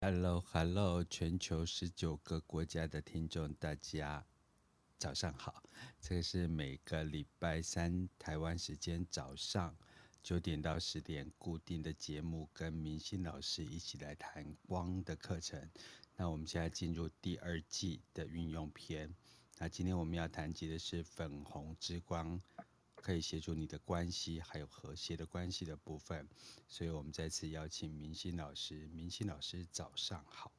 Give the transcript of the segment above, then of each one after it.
Hello，Hello，全球十九个国家的听众，大家早上好。这个是每个礼拜三台湾时间早上九点到十点固定的节目，跟明心老师一起来谈光的课程。那我们现在进入第二季的运用篇。那今天我们要谈及的是粉红之光。可以协助你的关系，还有和谐的关系的部分，所以我们再次邀请明星老师。明星老师早上好，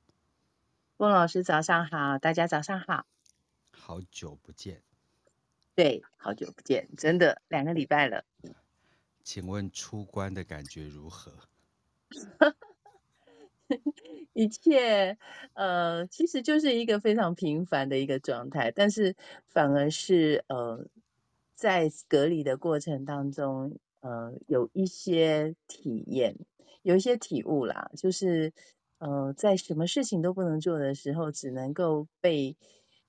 翁老师早上好，大家早上好，好久不见，对，好久不见，真的两个礼拜了。请问出关的感觉如何？一切，呃，其实就是一个非常平凡的一个状态，但是反而是呃。在隔离的过程当中，呃，有一些体验，有一些体悟啦，就是呃，在什么事情都不能做的时候，只能够被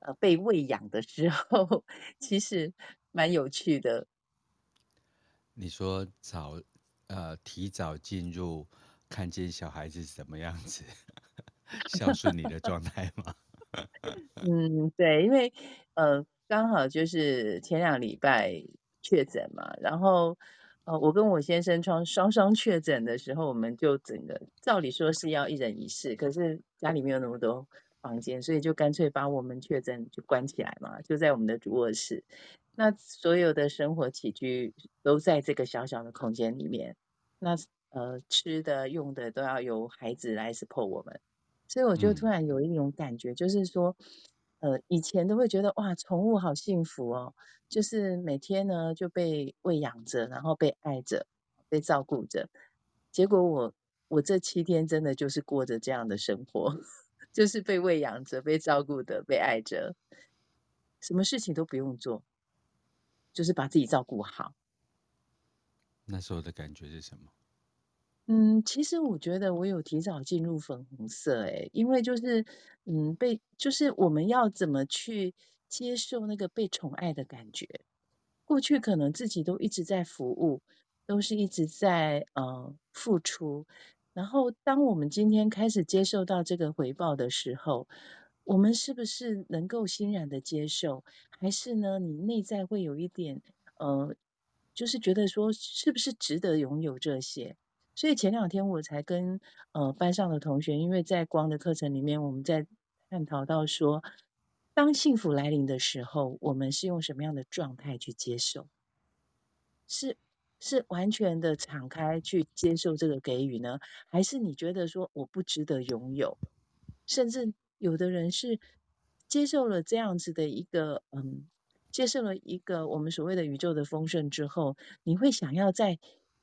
呃被喂养的时候，其实蛮有趣的。你说早呃提早进入看见小孩子什么样子 孝顺你的状态吗？嗯，对，因为呃。刚好就是前两礼拜确诊嘛，然后呃，我跟我先生双双双确诊的时候，我们就整个照理说是要一人一室，可是家里没有那么多房间，所以就干脆把我们确诊就关起来嘛，就在我们的主卧室。那所有的生活起居都在这个小小的空间里面，那呃吃的用的都要由孩子来 support 我们，所以我就突然有一种感觉，就是说。呃，以前都会觉得哇，宠物好幸福哦，就是每天呢就被喂养着，然后被爱着，被照顾着。结果我我这七天真的就是过着这样的生活，就是被喂养着，被照顾的，被爱着，什么事情都不用做，就是把自己照顾好。那时候的感觉是什么？嗯，其实我觉得我有提早进入粉红色，诶，因为就是，嗯，被就是我们要怎么去接受那个被宠爱的感觉？过去可能自己都一直在服务，都是一直在呃付出，然后当我们今天开始接受到这个回报的时候，我们是不是能够欣然的接受？还是呢，你内在会有一点呃，就是觉得说，是不是值得拥有这些？所以前两天我才跟呃班上的同学，因为在光的课程里面，我们在探讨到说，当幸福来临的时候，我们是用什么样的状态去接受？是是完全的敞开去接受这个给予呢，还是你觉得说我不值得拥有？甚至有的人是接受了这样子的一个嗯，接受了一个我们所谓的宇宙的丰盛之后，你会想要再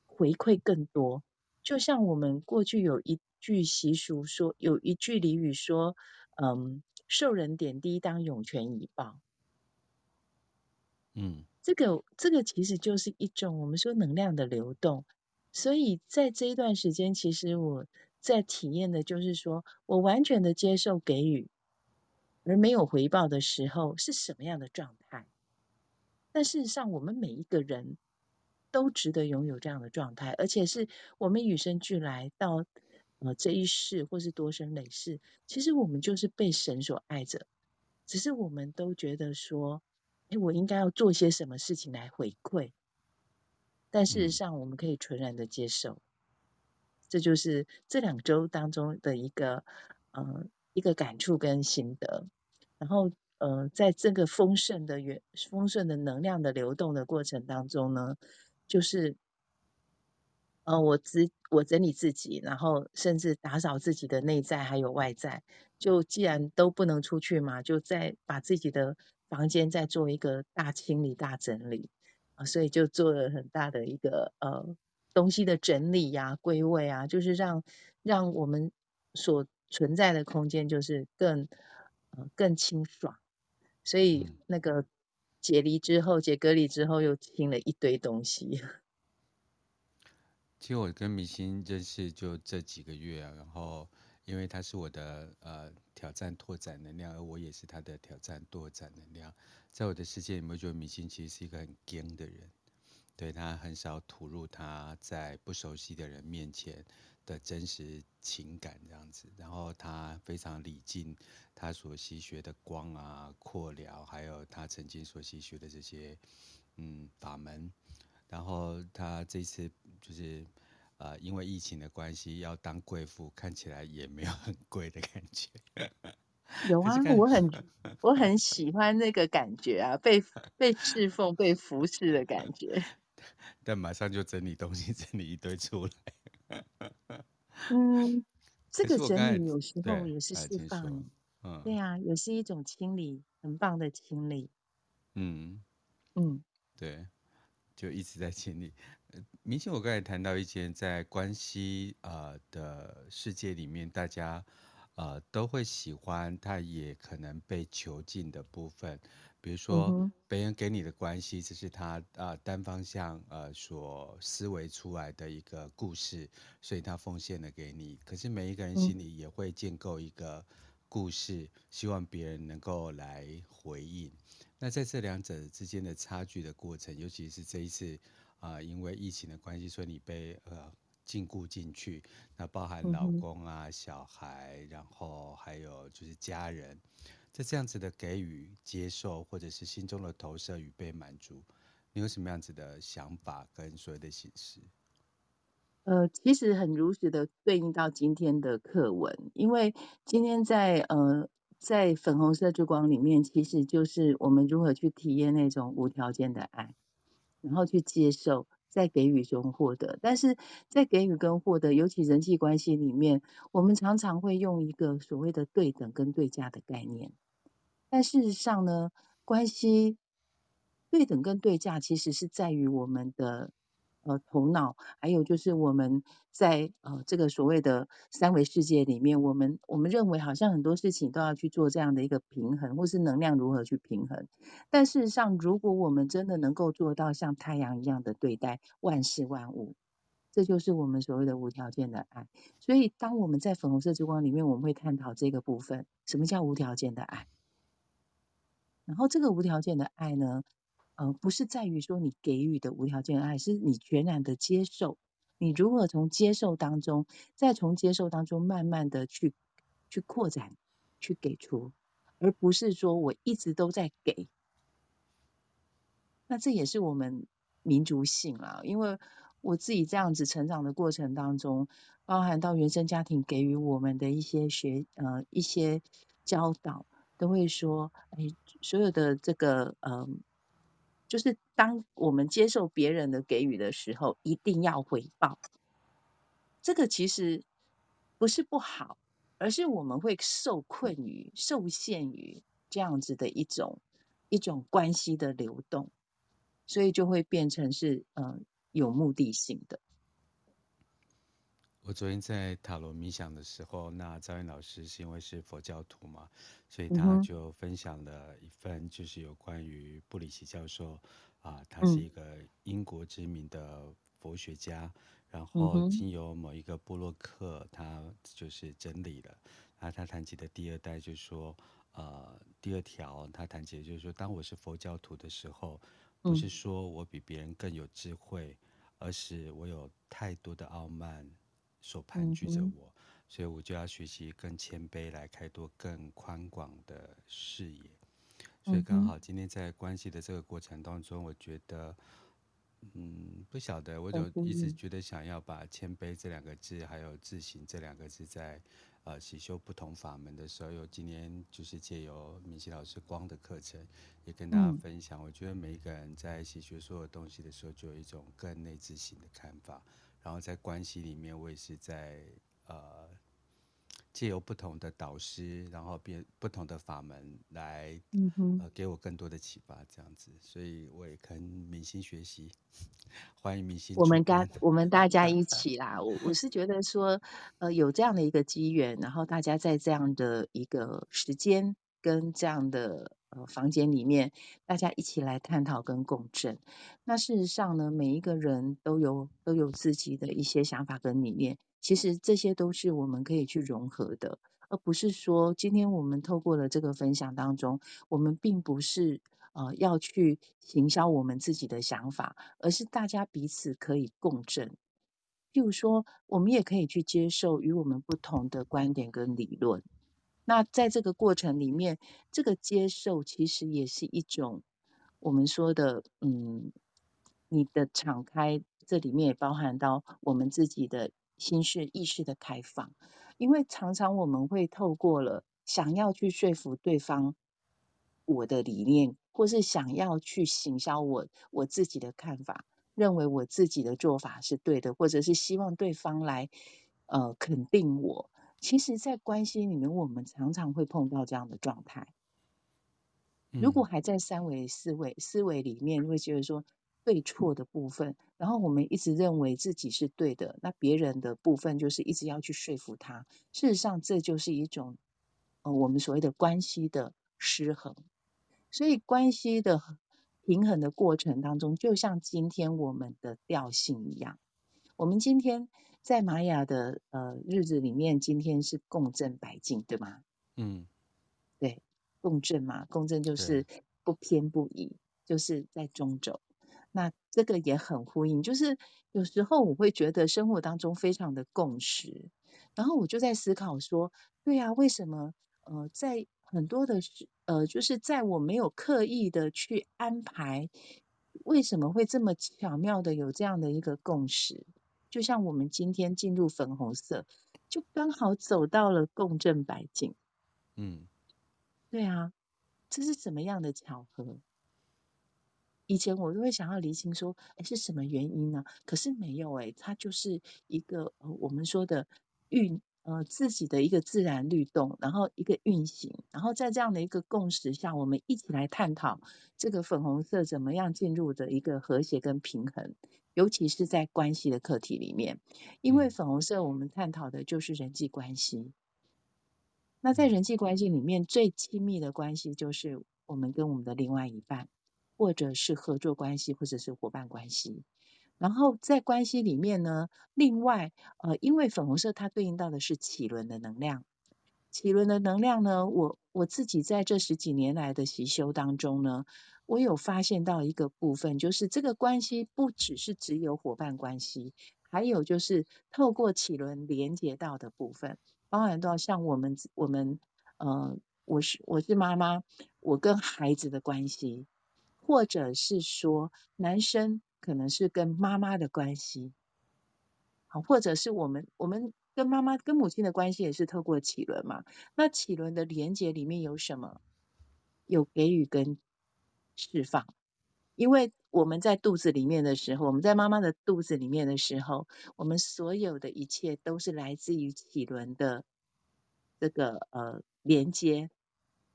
回馈更多。就像我们过去有一句习俗说，有一句俚语说，嗯，受人点滴当涌泉以报。嗯，这个这个其实就是一种我们说能量的流动。所以在这一段时间，其实我在体验的就是说，我完全的接受给予，而没有回报的时候是什么样的状态？但事实上，我们每一个人。都值得拥有这样的状态，而且是我们与生俱来到呃这一世，或是多生累世，其实我们就是被神所爱着，只是我们都觉得说，哎，我应该要做些什么事情来回馈，但事实上我们可以纯然的接受，嗯、这就是这两周当中的一个呃一个感触跟心得，然后呃在这个丰盛的源丰盛的能量的流动的过程当中呢。就是，呃，我自我整理自己，然后甚至打扫自己的内在还有外在。就既然都不能出去嘛，就再把自己的房间再做一个大清理、大整理啊，所以就做了很大的一个呃东西的整理呀、啊、归位啊，就是让让我们所存在的空间就是更呃更清爽。所以那个。解离之后，解隔离之后，又听了一堆东西。其实我跟明星认识就这几个月啊，然后因为他是我的呃挑战拓展能量，而我也是他的挑战拓展能量。在我的世界里面，觉得明星其实是一个很坚的人，对，他很少吐露他在不熟悉的人面前的真实情感这样子，然后他非常礼敬他所习学的光啊、扩疗，还有他曾经所习学的这些嗯法门，然后他这次就是呃因为疫情的关系要当贵妇，看起来也没有很贵的感觉。有啊，我很我很喜欢那个感觉啊，被被侍奉、被服侍的感觉。但马上就整理东西，整理一堆出来。嗯，这个整理有时候也是释放，对，嗯，对啊，也是一种清理，很棒的清理。嗯嗯，对，就一直在清理。明星，我刚才谈到一件在关系呃的世界里面，大家呃都会喜欢，他也可能被囚禁的部分。比如说，别人给你的关系，这是他呃单方向呃所思维出来的一个故事，所以他奉献了给你。可是每一个人心里也会建构一个故事，希望别人能够来回应。那在这两者之间的差距的过程，尤其是这一次啊、呃，因为疫情的关系，所以你被呃禁锢进去，那包含老公啊、小孩，然后还有就是家人。在这样子的给予、接受，或者是心中的投射与被满足，你有什么样子的想法跟所谓的形式？呃，其实很如实的对应到今天的课文，因为今天在呃在粉红色之光里面，其实就是我们如何去体验那种无条件的爱，然后去接受，在给予中获得。但是在给予跟获得，尤其人际关系里面，我们常常会用一个所谓的对等跟对价的概念。但事实上呢，关系对等跟对价其实是在于我们的呃头脑，还有就是我们在呃这个所谓的三维世界里面，我们我们认为好像很多事情都要去做这样的一个平衡，或是能量如何去平衡。但事实上，如果我们真的能够做到像太阳一样的对待万事万物，这就是我们所谓的无条件的爱。所以，当我们在粉红色之光里面，我们会探讨这个部分：什么叫无条件的爱？然后这个无条件的爱呢，呃，不是在于说你给予的无条件爱，是你全然的接受。你如何从接受当中，再从接受当中慢慢的去去扩展，去给出，而不是说我一直都在给。那这也是我们民族性啦，因为我自己这样子成长的过程当中，包含到原生家庭给予我们的一些学呃一些教导。都会说，哎，所有的这个，嗯，就是当我们接受别人的给予的时候，一定要回报。这个其实不是不好，而是我们会受困于、受限于这样子的一种一种关系的流动，所以就会变成是，嗯，有目的性的。我昨天在塔罗冥想的时候，那赵云老师是因为是佛教徒嘛，所以他就分享了一份，就是有关于布里奇教授啊，他是一个英国知名的佛学家，然后经由某一个布洛克，他就是整理了，然后他谈及的第二代就是说，呃，第二条他谈及的就是说，当我是佛教徒的时候，不是说我比别人更有智慧，而是我有太多的傲慢。所盘踞着我，所以我就要学习更谦卑，来开拓更宽广的视野。所以刚好今天在关系的这个过程当中，我觉得，嗯，不晓得，我就一直觉得想要把谦卑这两个字，还有自省这两个字，在呃习修不同法门的时候，有今天就是借由明熙老师光的课程，也跟大家分享。我觉得每一个人在习学所有东西的时候，就有一种更内自省的看法。然后在关系里面，我也是在呃借由不同的导师，然后变不同的法门来，嗯哼，呃给我更多的启发，这样子，所以我也跟明星学习，欢迎明星。我们大我们大家一 起啦，我我是觉得说，呃有这样的一个机缘，然后大家在这样的一个时间跟这样的。呃，房间里面大家一起来探讨跟共振。那事实上呢，每一个人都有都有自己的一些想法跟理念，其实这些都是我们可以去融合的，而不是说今天我们透过了这个分享当中，我们并不是呃要去行销我们自己的想法，而是大家彼此可以共振。譬如说，我们也可以去接受与我们不同的观点跟理论。那在这个过程里面，这个接受其实也是一种我们说的，嗯，你的敞开，这里面也包含到我们自己的心事意识的开放。因为常常我们会透过了想要去说服对方我的理念，或是想要去行销我我自己的看法，认为我自己的做法是对的，或者是希望对方来呃肯定我。其实，在关系里面，我们常常会碰到这样的状态。如果还在三维思维思维里面，会觉得说对错的部分，然后我们一直认为自己是对的，那别人的部分就是一直要去说服他。事实上，这就是一种呃我们所谓的关系的失衡。所以，关系的平衡的过程当中，就像今天我们的调性一样，我们今天。在玛雅的呃日子里面，今天是共振白净，对吗？嗯，对，共振嘛，共振就是不偏不倚，就是在中轴。那这个也很呼应，就是有时候我会觉得生活当中非常的共识，然后我就在思考说，对啊，为什么呃在很多的呃就是在我没有刻意的去安排，为什么会这么巧妙的有这样的一个共识？就像我们今天进入粉红色，就刚好走到了共振百进。嗯，对啊，这是怎么样的巧合？以前我都会想要厘清说，哎，是什么原因呢？可是没有哎，它就是一个我们说的运。呃，自己的一个自然律动，然后一个运行，然后在这样的一个共识下，我们一起来探讨这个粉红色怎么样进入的一个和谐跟平衡，尤其是在关系的课题里面，因为粉红色我们探讨的就是人际关系。那在人际关系里面，最亲密的关系就是我们跟我们的另外一半，或者是合作关系，或者是伙伴关系。然后在关系里面呢，另外，呃，因为粉红色它对应到的是脐轮的能量，脐轮的能量呢，我我自己在这十几年来的习修当中呢，我有发现到一个部分，就是这个关系不只是只有伙伴关系，还有就是透过脐轮连接到的部分，包含到像我们我们，呃，我是我是妈妈，我跟孩子的关系，或者是说男生。可能是跟妈妈的关系，好，或者是我们我们跟妈妈跟母亲的关系也是透过脐轮嘛。那脐轮的连接里面有什么？有给予跟释放。因为我们在肚子里面的时候，我们在妈妈的肚子里面的时候，我们所有的一切都是来自于脐轮的这个呃连接，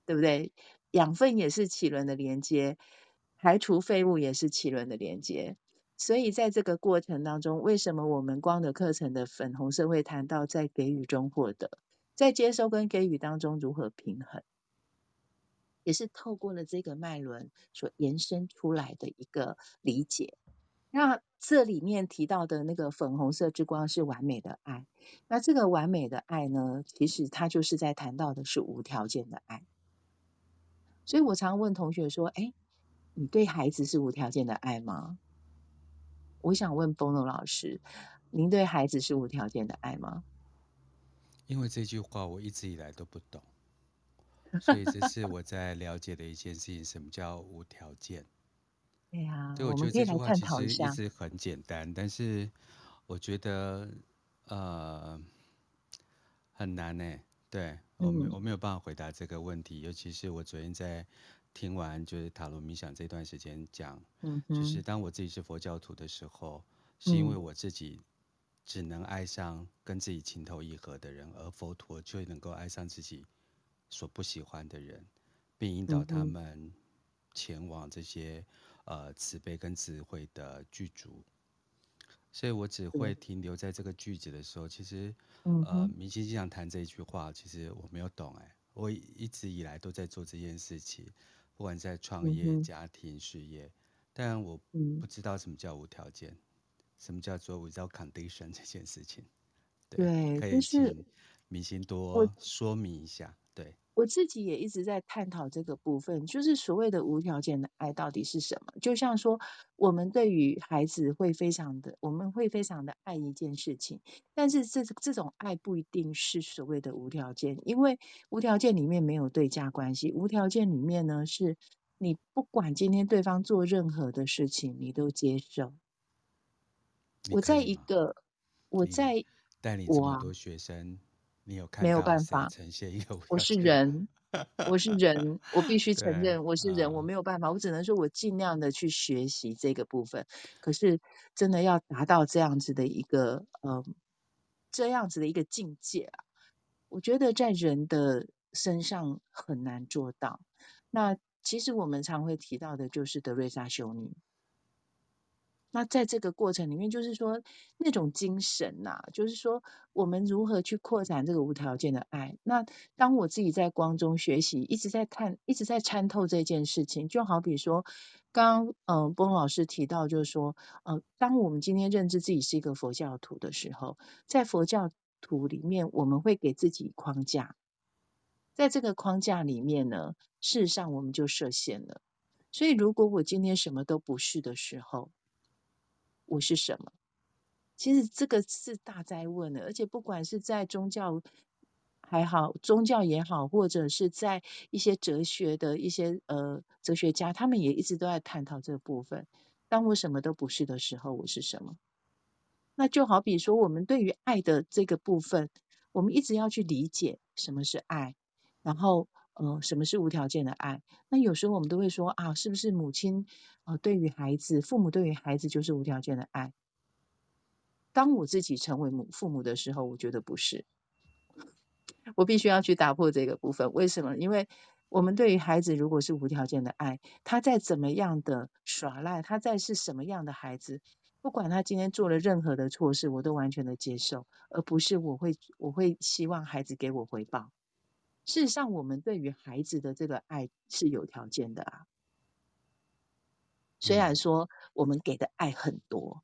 对不对？养分也是脐轮的连接。排除废物也是脐轮的连接，所以在这个过程当中，为什么我们光的课程的粉红色会谈到在给予中获得，在接收跟给予当中如何平衡，也是透过了这个脉轮所延伸出来的一个理解。那这里面提到的那个粉红色之光是完美的爱，那这个完美的爱呢，其实它就是在谈到的是无条件的爱。所以我常问同学说，哎。你对孩子是无条件的爱吗？我想问 Bono 老师，您对孩子是无条件的爱吗？因为这句话我一直以来都不懂，所以这是我在了解的一件事情，什么叫无条件？对呀，对，我觉得这句话其实一直很简单，但是我觉得呃很难呢。对，我没我没有办法回答这个问题，嗯、尤其是我昨天在。听完就是塔罗冥想这段时间讲，嗯，就是当我自己是佛教徒的时候，是因为我自己只能爱上跟自己情投意合的人，而佛陀却能够爱上自己所不喜欢的人，并引导他们前往这些呃慈悲跟智慧的剧组。所以我只会停留在这个句子的时候，其实呃，明星经常谈这一句话，其实我没有懂哎，我一直以来都在做这件事情。不管在创业、家庭、事业，但我不知道什么叫无条件，嗯，什么叫做 without condition 这件事情。对，对可以请明星多说明一下。对，我自己也一直在探讨这个部分，就是所谓的无条件的爱到底是什么？就像说，我们对于孩子会非常的，我们会非常的爱一件事情，但是这这种爱不一定是所谓的无条件，因为无条件里面没有对价关系，无条件里面呢，是你不管今天对方做任何的事情，你都接受。我在一个，我在带领这么多学生。你有看没有办法呈现一个，我是人，我是人，我必须承认我是人，嗯，我没有办法，我只能说我尽量的去学习这个部分。可是真的要达到这样子的一个，嗯，这样子的一个境界啊，我觉得在人的身上很难做到。那其实我们常会提到的就是德瑞莎修女。那在这个过程里面，就是说那种精神呐、就是说我们如何去扩展这个无条件的爱。那当我自己在光中学习，一直在看，一直在参透这件事情，就好比说，刚嗯，波隆老师提到，就是说，呃，当我们今天认知自己是一个佛教徒的时候，在佛教徒里面，我们会给自己框架，在这个框架里面呢，事实上我们就设限了。所以，如果我今天什么都不是的时候，我是什么？其实这个是大哉问的，而且不管是在宗教还好，宗教也好，或者是在一些哲学的一些呃哲学家，他们也一直都在探讨这个部分。当我什么都不是的时候，我是什么？那就好比说，我们对于爱的这个部分，我们一直要去理解什么是爱，然后呃，什么是无条件的爱？那有时候我们都会说啊，是不是母亲？啊，对于孩子，父母对于孩子就是无条件的爱。当我自己成为母父母的时候，我觉得不是。我必须要去打破这个部分。为什么？因为我们对于孩子，如果是无条件的爱，他再怎么样的耍赖，他再是什么样的孩子，不管他今天做了任何的错事，我都完全的接受，而不是我会我会希望孩子给我回报。事实上，我们对于孩子的这个爱是有条件的啊。虽然说我们给的爱很多，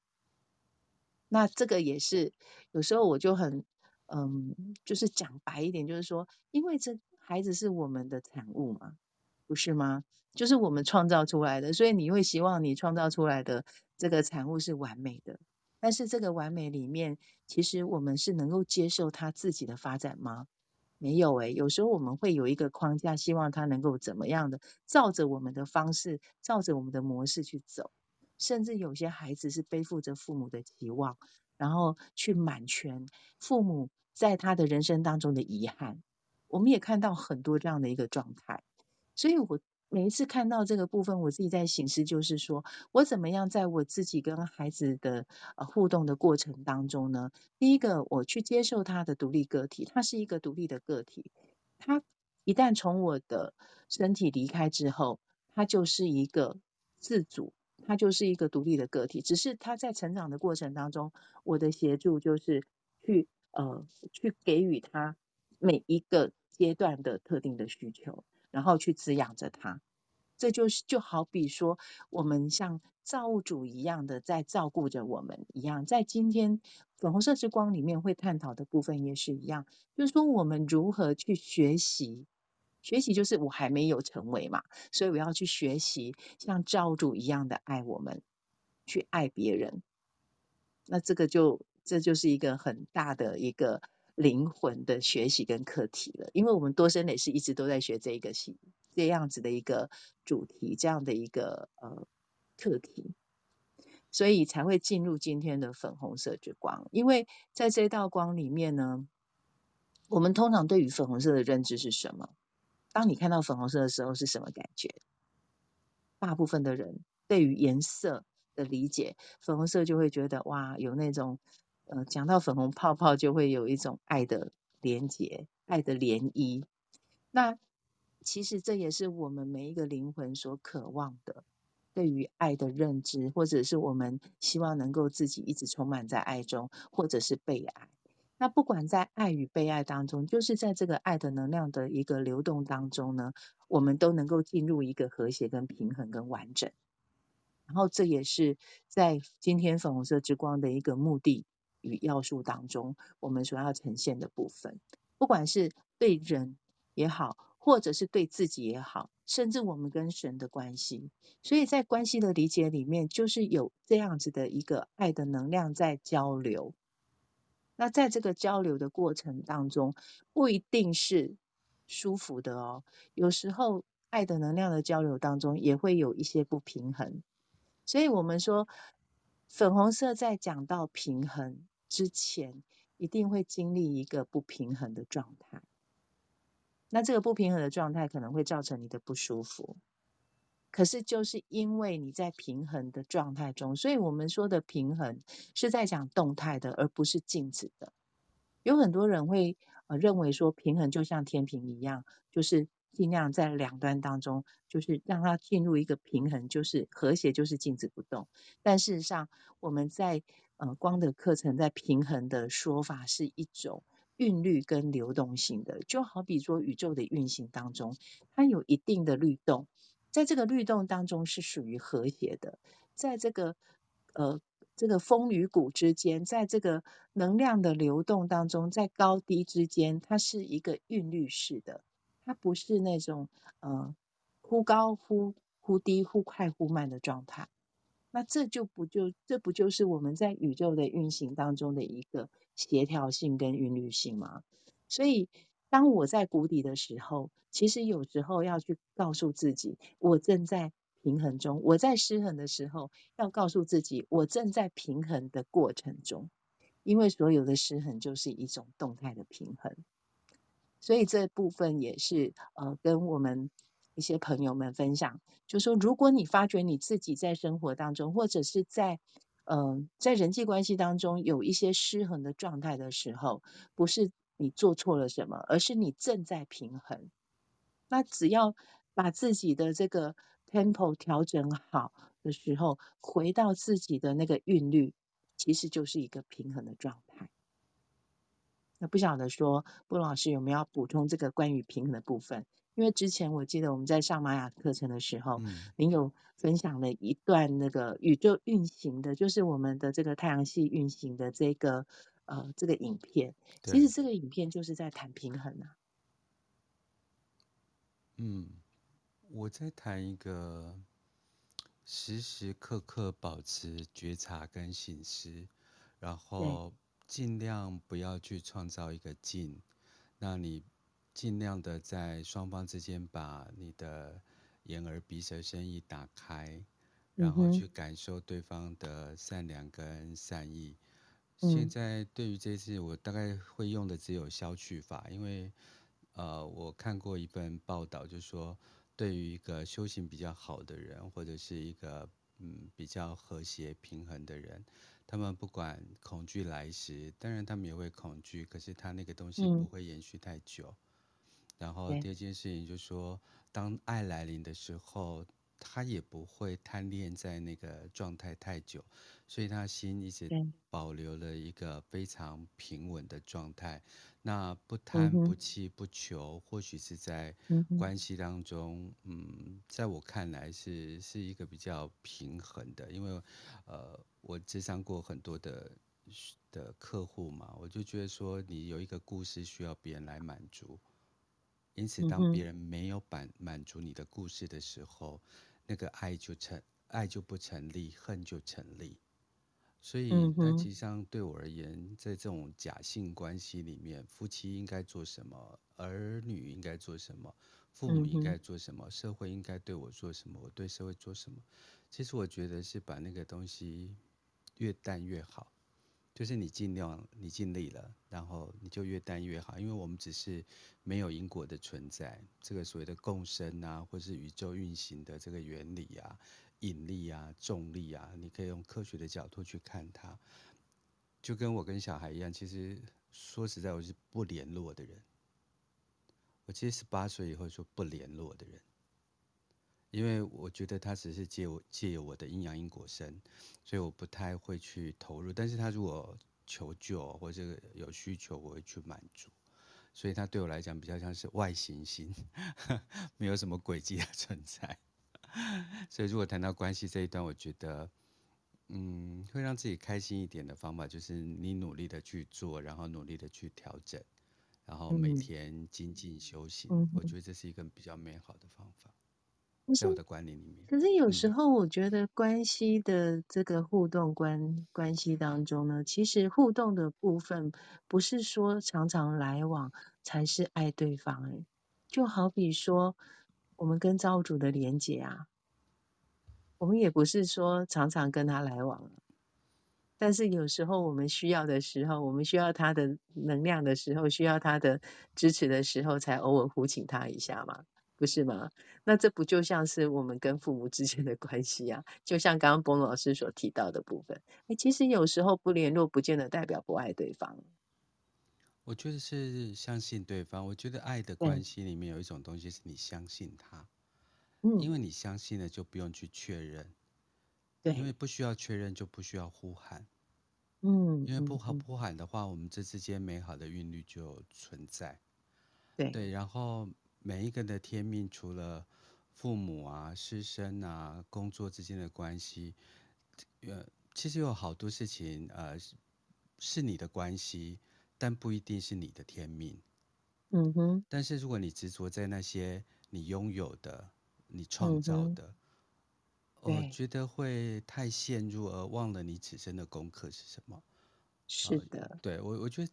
那这个也是有时候我就很嗯，就是讲白一点，就是说，因为这孩子是我们的产物嘛，不是吗？就是我们创造出来的，所以你会希望你创造出来的这个产物是完美的。但是这个完美里面，其实我们是能够接受他自己的发展吗？没有诶，有时候我们会有一个框架，希望他能够怎么样的，照着我们的方式，照着我们的模式去走。甚至有些孩子是背负着父母的期望，然后去满全父母在他的人生当中的遗憾。我们也看到很多这样的一个状态，所以我。每一次看到这个部分，我自己在醒思，就是说我怎么样在我自己跟孩子的呃互动的过程当中呢？第一个，我去接受他的独立个体，他是一个独立的个体，他一旦从我的身体离开之后，他就是一个自主，他就是一个独立的个体。只是他在成长的过程当中，我的协助就是去呃去给予他每一个阶段的特定的需求。然后去滋养着他，这就是就好比说，我们像造物主一样的在照顾着我们一样。在今天粉红色之光里面会探讨的部分也是一样，就是说我们如何去学习，学习就是我还没有成为嘛，所以我要去学习像造物主一样的爱我们，去爱别人。那这个就这就是一个很大的一个。灵魂的学习跟课题了，因为我们多生累世一直都在学这一个系这样子的一个主题，这样的一个呃课题，所以才会进入今天的粉红色之光。因为在这道光里面呢，我们通常对于粉红色的认知是什么？当你看到粉红色的时候是什么感觉？大部分的人对于颜色的理解，粉红色就会觉得哇，有那种。呃，讲到粉红泡泡，就会有一种爱的连结、爱的涟漪。那其实这也是我们每一个灵魂所渴望的，对于爱的认知，或者是我们希望能够自己一直充满在爱中，或者是被爱。那不管在爱与被爱当中，就是在这个爱的能量的一个流动当中呢，我们都能够进入一个和谐、跟平衡、跟完整。然后这也是在今天粉红色之光的一个目的。与要素当中，我们所要呈现的部分，不管是对人也好，或者是对自己也好，甚至我们跟神的关系。所以在关系的理解里面，就是有这样子的一个爱的能量在交流。那在这个交流的过程当中，不一定是舒服的哦。有时候爱的能量的交流当中，也会有一些不平衡。所以我们说，粉红色在讲到平衡之前，一定会经历一个不平衡的状态。那这个不平衡的状态可能会造成你的不舒服。可是就是因为你在平衡的状态中，所以我们说的平衡是在讲动态的，而不是静止的。有很多人会认为说平衡就像天平一样，就是尽量在两端当中，就是让它进入一个平衡，就是和谐，就是静止不动。但事实上，我们在呃光的课程在平衡的说法是一种韵律跟流动性的，就好比说宇宙的运行当中，它有一定的律动。在这个律动当中是属于和谐的，在这个呃这个风与谷之间，在这个能量的流动当中，在高低之间，它是一个韵律式的，它不是那种呃忽高忽忽低、忽快忽慢的状态。那这就不就这不就是我们在宇宙的运行当中的一个协调性跟韵律性吗？所以。当我在谷底的时候，其实有时候要去告诉自己，我正在平衡中；我在失衡的时候，要告诉自己，我正在平衡的过程中。因为所有的失衡就是一种动态的平衡，所以这部分也是呃，跟我们一些朋友们分享，就说，如果你发觉你自己在生活当中，或者是在嗯、在人际关系当中有一些失衡的状态的时候，不是。你做错了什么？而是你正在平衡。那只要把自己的这个 tempo 调整好的时候，回到自己的那个韵律，其实就是一个平衡的状态。那不晓得说，布老师有没有要补充这个关于平衡的部分？因为之前我记得我们在上玛雅课程的时候，嗯、您有分享了一段那个宇宙运行的，就是我们的这个太阳系运行的这个。呃，这个影片其实这个影片就是在谈平衡啊。嗯，我在谈一个时时刻刻保持觉察跟醒思，然后尽量不要去创造一个镜，那你尽量的在双方之间把你的眼耳鼻舌身意打开，然后去感受对方的善良跟善意。现在对于这次，我大概会用的只有消去法，因为，呃，我看过一份报道，就是说，对于一个修行比较好的人，或者是一个嗯比较和谐平衡的人，他们不管恐惧来时，当然他们也会恐惧，可是他那个东西不会延续太久。嗯、然后第二件事情就是说，当爱来临的时候。他也不会贪恋在那个状态太久，所以他心一直保留了一个非常平稳的状态。那不贪不弃不求，或许是在关系当中，嗯，在我看来是是一个比较平衡的。因为呃，我接商过很多的的客户嘛，我就觉得说，你有一个故事需要别人来满足，因此当别人没有满满足你的故事的时候。那个爱就成，爱就不成立，恨就成立。所以，那其实上对我而言，在这种假性关系里面，夫妻应该做什么，儿女应该做什么，父母应该做什么，社会应该对我做什么，我对社会做什么。其实我觉得是把那个东西越淡越好。就是你尽量，你尽力了，然后你就越淡越好，因为我们只是没有因果的存在，这个所谓的共生啊，或是宇宙运行的这个原理啊，引力啊，重力啊，你可以用科学的角度去看它。就跟我跟小孩一样，其实说实在，我是不联络的人。我其实十八岁以后说不联络的人。因为我觉得他只是借我借由我的阴阳因果身，所以我不太会去投入。但是他如果求救或者有需求，我会去满足。所以他对我来讲比较像是外行星，没有什么轨迹的存在。所以如果谈到关系这一段，我觉得，嗯，会让自己开心一点的方法，就是你努力的去做，然后努力的去调整，然后每天精进修行，嗯、我觉得这是一个比较美好的方法。嗯、在我的观念里面，可是有时候我觉得关系的这个互动关关系当中呢，其实互动的部分不是说常常来往才是爱对方哎，就好比说我们跟造物主的连结啊。我们也不是说常常跟他来往，但是有时候我们需要的时候，我们需要他的能量的时候，需要他的支持的时候，才偶尔呼请他一下嘛，不是吗？那这不就像是我们跟父母之间的关系啊？就像刚刚波诺老师所提到的部分，哎，其实有时候不联络，不见得代表不爱对方。我觉得是相信对方。我觉得爱的关系里面有一种东西是你相信他。嗯，因为你相信了，就不用去确认。对，因为不需要确认，就不需要呼喊。嗯，因为不好呼喊的话，我们这之间美好的韵律就存在。对对，然后每一个人的天命，除了父母啊、师生啊、工作之间的关系，呃，其实有好多事情，呃，是你的关系，但不一定是你的天命。嗯哼。但是如果你执着在那些你拥有的，你创造的，嗯、我觉得会太陷入而忘了你此生的功课是什么。是的，呃、对我，我觉得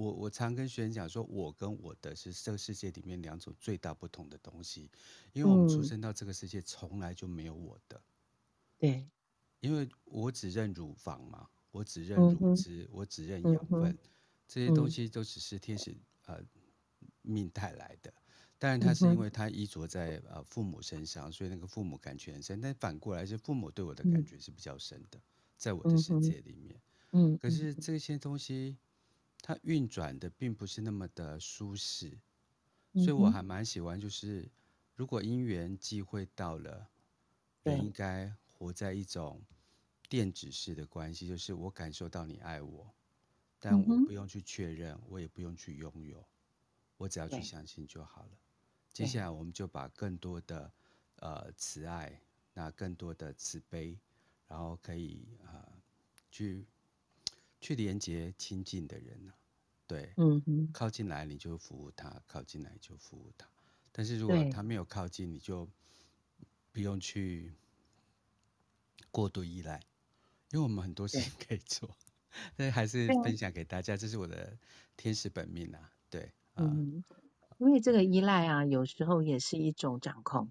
我我常跟学生讲说，我跟我的是这个世界里面两种最大不同的东西，因为我们出生到这个世界从来就没有我的。对、嗯，因为我只认乳房嘛，我只认乳汁，嗯、我只认养分、嗯，这些东西都只是天使、嗯、呃命带来的。当然，他是因为他依着在呃父母身上，所以那个父母感觉很深。但反过来是父母对我的感觉是比较深的，在我的世界里面。嗯。可是这些东西，它运转的并不是那么的舒适，所以我还蛮喜欢，就是如果因缘际会到了，人应该活在一种电子式的关系，就是我感受到你爱我，但我不用去确认，我也不用去拥有，我只要去相信就好了。接下来，我们就把更多的呃慈爱，那更多的慈悲，然后可以呃去去连接亲近的人呢、啊，对，嗯哼，靠近来你就服务他，靠近来就服务他。但是如果他没有靠近，你就不用去过度依赖，因为我们很多事情可以做。所以还是分享给大家，这是我的天使本命啊，对，呃、嗯。因为这个依赖啊，有时候也是一种掌控。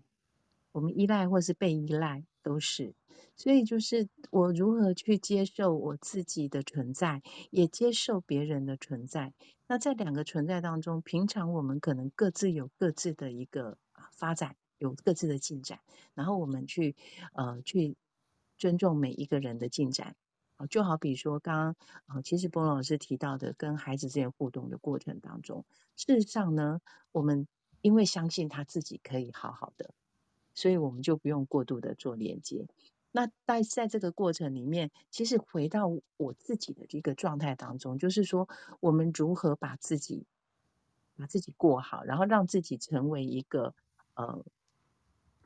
我们依赖或是被依赖都是，所以就是我如何去接受我自己的存在，也接受别人的存在。那在两个存在当中，平常我们可能各自有各自的一个发展，有各自的进展，然后我们去呃去尊重每一个人的进展。就好比说，刚刚其实波老师提到的，跟孩子之间互动的过程当中，事实上呢，我们因为相信他自己可以好好的，所以我们就不用过度的做连接。那在在这个过程里面，其实回到我自己的一个状态当中，就是说，我们如何把自己把自己过好，然后让自己成为一个呃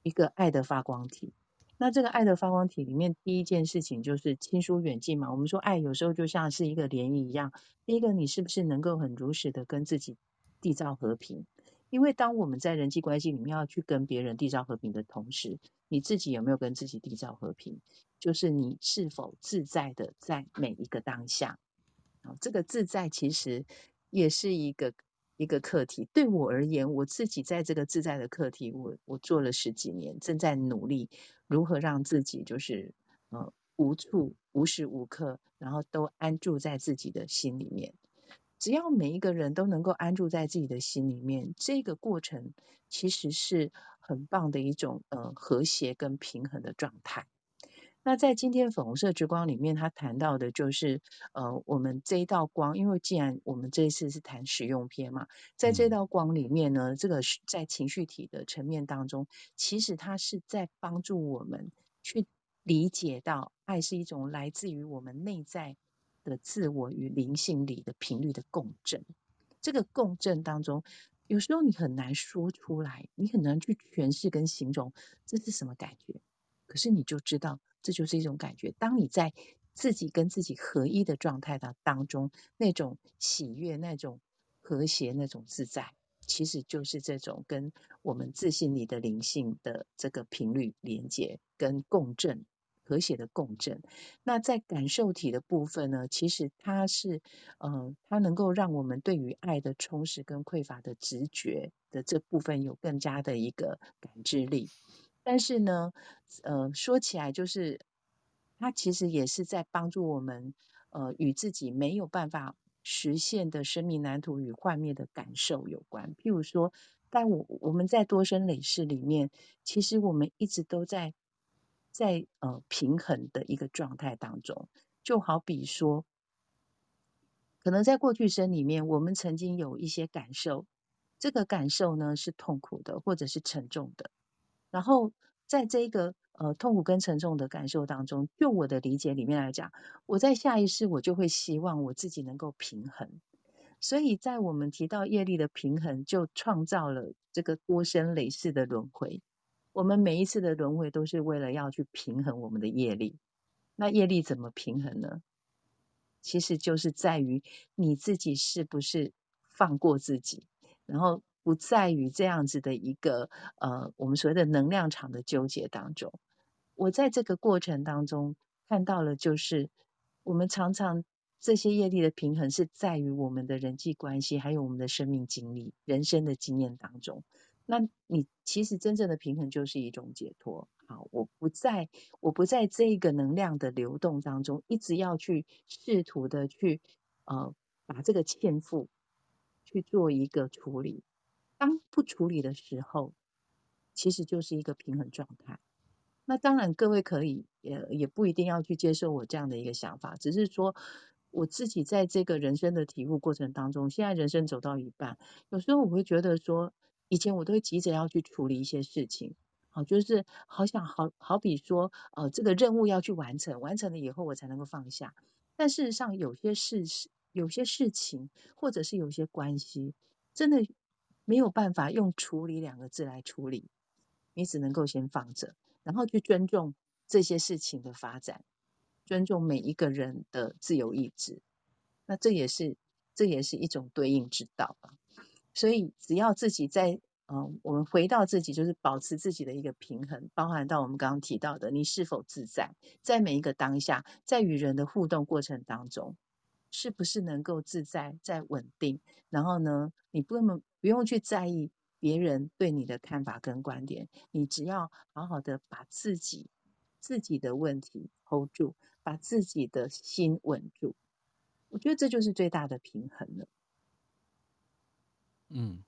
一个爱的发光体。那这个爱的发光体里面，第一件事情就是亲疏远近嘛。我们说爱有时候就像是一个涟漪一样。第一个，你是不是能够很如实的跟自己缔造和平？因为当我们在人际关系里面要去跟别人缔造和平的同时，你自己有没有跟自己缔造和平？就是你是否自在的在每一个当下？啊，这个自在其实也是一个。一个课题，对我而言，我自己在这个自在的课题，我我做了十几年，正在努力如何让自己就是呃无处无时无刻，然后都安住在自己的心里面。只要每一个人都能够安住在自己的心里面，这个过程其实是很棒的一种呃和谐跟平衡的状态。那在今天粉红色之光里面，他谈到的就是，呃，我们这一道光，因为既然我们这一次是谈实用篇嘛，在这道光里面呢，这个在情绪体的层面当中，其实它是在帮助我们去理解到，爱是一种来自于我们内在的自我与灵性里的频率的共振。这个共振当中，有时候你很难说出来，你很难去诠释跟形容这是什么感觉，可是你就知道。这就是一种感觉。当你在自己跟自己合一的状态的当中，那种喜悦、那种和谐、那种自在，其实就是这种跟我们自信里的灵性的这个频率连接跟共振。和谐的共振，那在感受体的部分呢，其实它是，呃，它能够让我们对于爱的充实跟匮乏的直觉的这部分有更加的一个感知力。但是呢，呃，说起来就是，它其实也是在帮助我们，呃，与自己没有办法实现的生命蓝图与幻灭的感受有关。譬如说，但我我们在多生累世里面，其实我们一直都在。在呃平衡的一个状态当中，就好比说，可能在过去生里面，我们曾经有一些感受，这个感受呢是痛苦的，或者是沉重的。然后在这个呃痛苦跟沉重的感受当中，就我的理解里面来讲，我在下一世我就会希望我自己能够平衡。所以在我们提到业力的平衡，就创造了这个多生累世的轮回。我们每一次的轮回都是为了要去平衡我们的业力。那业力怎么平衡呢？其实就是在于你自己是不是放过自己，然后不在于这样子的一个呃我们所谓的能量场的纠结当中。我在这个过程当中看到了，就是我们常常这些业力的平衡是在于我们的人际关系，还有我们的生命经历、人生的经验当中。那你其实真正的平衡就是一种解脱。好，我不在，我不在这个能量的流动当中，一直要去试图的去呃把这个欠负去做一个处理。当不处理的时候，其实就是一个平衡状态。那当然，各位可以也也不一定要去接受我这样的一个想法，只是说我自己在这个人生的体悟过程当中，现在人生走到一半，有时候我会觉得说。以前我都会急着要去处理一些事情，好，就是好想好好比说，呃，这个任务要去完成，完成了以后我才能够放下。但事实上，有些事，有些事情，或者是有些关系，真的没有办法用处理两个字来处理，你只能够先放着，然后去尊重这些事情的发展，尊重每一个人的自由意志。那这也是这也是一种对应之道啊。所以，只要自己在，嗯、我们回到自己，就是保持自己的一个平衡，包含到我们刚刚提到的，你是否自在，在每一个当下，在与人的互动过程当中，是不是能够自在、在稳定？然后呢，你不用不用去在意别人对你的看法跟观点，你只要好好的把自己自己的问题 hold 住，把自己的心稳住，我觉得这就是最大的平衡了。嗯，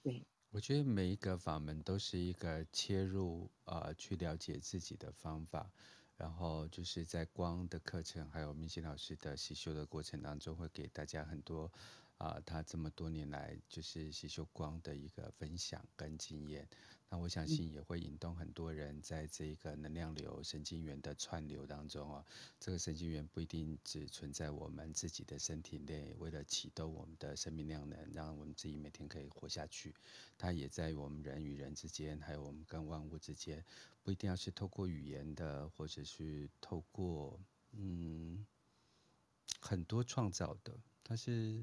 对，我觉得每一个法门都是一个切入呃去了解自己的方法，然后就是在光的课程还有明星老师的习修的过程当中，会给大家很多啊、呃、他这么多年来就是习修光的一个分享跟经验。那我相信也会引动很多人在这个能量流、神经元的串流当中啊。这个神经元不一定只存在我们自己的身体内，为了启动我们的生命量能，让我们自己每天可以活下去。它也在我们人与人之间，还有我们跟万物之间，不一定要是透过语言的，或者是透过嗯很多创造的，它是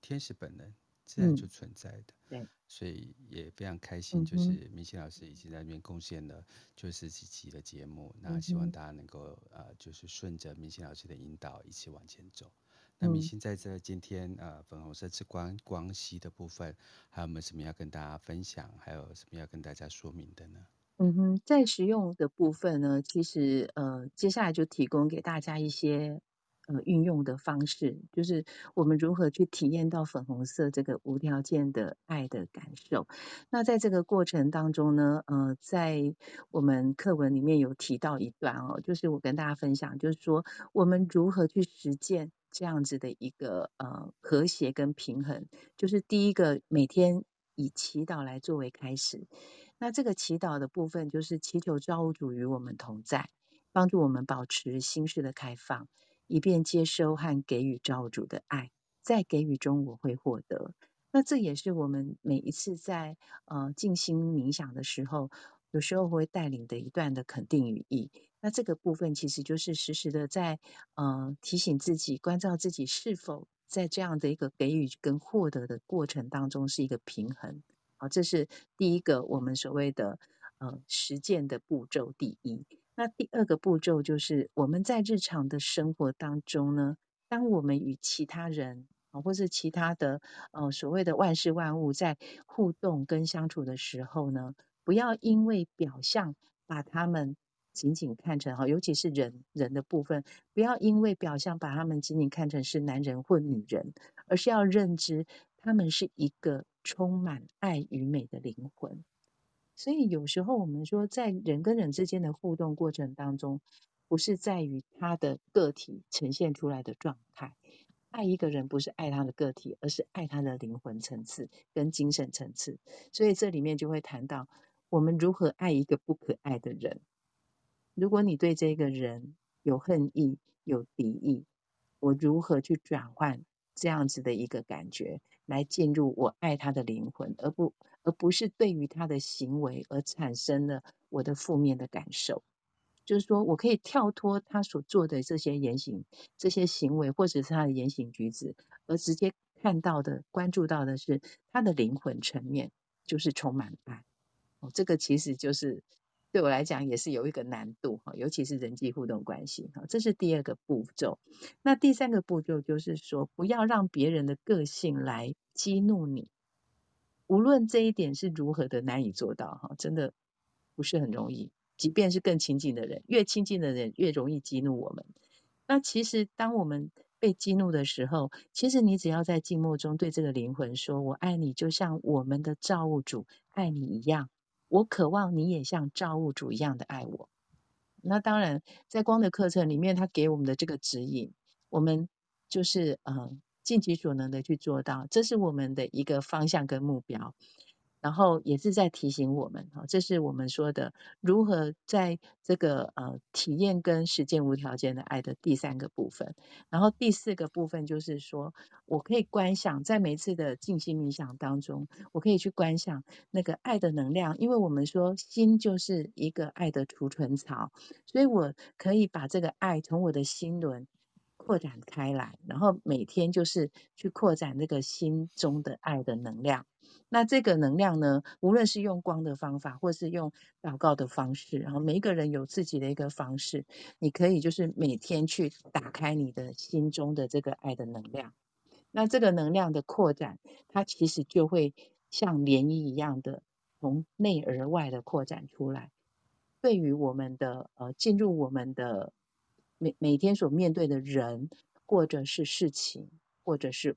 天使本能。自然就存在的，嗯、对，所以也非常开心，就是明星老师已经在那边贡献了就是几期的节目，嗯、那希望大家能够呃，就是顺着明星老师的引导一起往前走。那明星在这今天呃粉红色之光光熙的部分，还有没有什么要跟大家分享？还有什么要跟大家说明的呢？嗯哼，在实用的部分呢，其实呃接下来就提供给大家一些。呃，运用的方式就是我们如何去体验到粉红色这个无条件的爱的感受。那在这个过程当中呢，呃，在我们课文里面有提到一段哦，就是我跟大家分享，就是说我们如何去实践这样子的一个呃和谐跟平衡。就是第一个，每天以祈祷来作为开始。那这个祈祷的部分，就是祈求造物主与我们同在，帮助我们保持心事的开放。以便接收和给予造物主的爱，在给予中我会获得。那这也是我们每一次在呃静心冥想的时候，有时候会带领的一段的肯定语义。那这个部分其实就是时时的在呃提醒自己，关照自己是否在这样的一个给予跟获得的过程当中是一个平衡。好，这是第一个我们所谓的呃实践的步骤。第一，那第二个步骤就是我们在日常的生活当中呢，当我们与其他人啊，或是其他的呃所谓的万事万物在互动跟相处的时候呢，不要因为表象把他们仅仅看成哈，尤其是人人的部分，不要因为表象把他们仅仅看成是男人或女人，而是要认知他们是一个。充满爱与美的灵魂，所以有时候我们说，在人跟人之间的互动过程当中，不是在于他的个体呈现出来的状态。爱一个人不是爱他的个体，而是爱他的灵魂层次跟精神层次。所以这里面就会谈到我们如何爱一个不可爱的人。如果你对这个人有恨意、有敌意，我如何去转换这样子的一个感觉？来进入我爱他的灵魂，而不而不是对于他的行为而产生了我的负面的感受。就是说我可以跳脱他所做的这些言行、这些行为，或者是他的言行举止，而直接看到的、关注到的是他的灵魂层面，就是充满爱。哦，这个其实就是。对我来讲也是有一个难度哈，尤其是人际互动关系哈，这是第二个步骤。那第三个步骤就是说，不要让别人的个性来激怒你，无论这一点是如何的难以做到哈，真的不是很容易。即便是更亲近的人，越亲近的人越容易激怒我们。那其实当我们被激怒的时候，其实你只要在静默中对这个灵魂说：“我爱你，就像我们的造物主爱你一样。”我渴望你也像造物主一样的爱我。那当然，在光的课程里面，他给我们的这个指引，我们就是呃尽己所能的去做到，这是我们的一个方向跟目标。然后也是在提醒我们，哈，这是我们说的如何在这个呃体验跟实践无条件的爱的第三个部分。然后第四个部分就是说，我可以观想在每一次的静心冥想当中，我可以去观想那个爱的能量，因为我们说心就是一个爱的储存槽，所以我可以把这个爱从我的心轮扩展开来，然后每天就是去扩展这个心中的爱的能量。那这个能量呢，无论是用光的方法，或是用祷告的方式，然后每一个人有自己的一个方式，你可以就是每天去打开你的心中的这个爱的能量。那这个能量的扩展，它其实就会像涟漪一样的从内而外的扩展出来。对于我们的呃进入我们的每每天所面对的人，或者是事情，或者是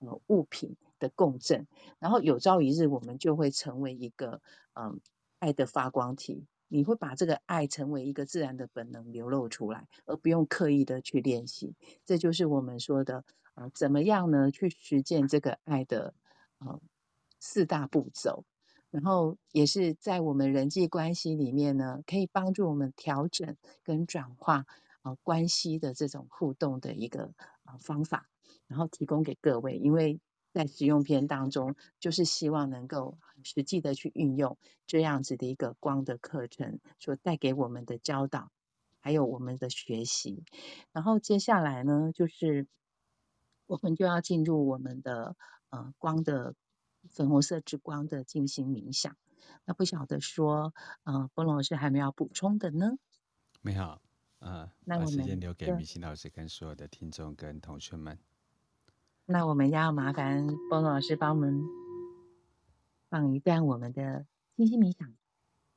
呃物品。的共振，然后有朝一日我们就会成为一个嗯爱的发光体。你会把这个爱成为一个自然的本能流露出来，而不用刻意的去练习。这就是我们说的啊、呃，怎么样呢？去实践这个爱的呃四大步骤，然后也是在我们人际关系里面呢，可以帮助我们调整跟转化、呃、关系的这种互动的一个、呃、方法，然后提供给各位，因为。在实用篇当中，就是希望能够实际的去运用这样子的一个光的课程所带给我们的教导，还有我们的学习。然后接下来呢，就是我们就要进入我们的呃光的粉红色之光的静心冥想。那不晓得说，呃，波老师还没有补充的呢？没有，呃，那我们把时间留给米星老师跟所有的听众跟同学们。那我们要麻烦波隆老师帮我们放一段我们的静心冥想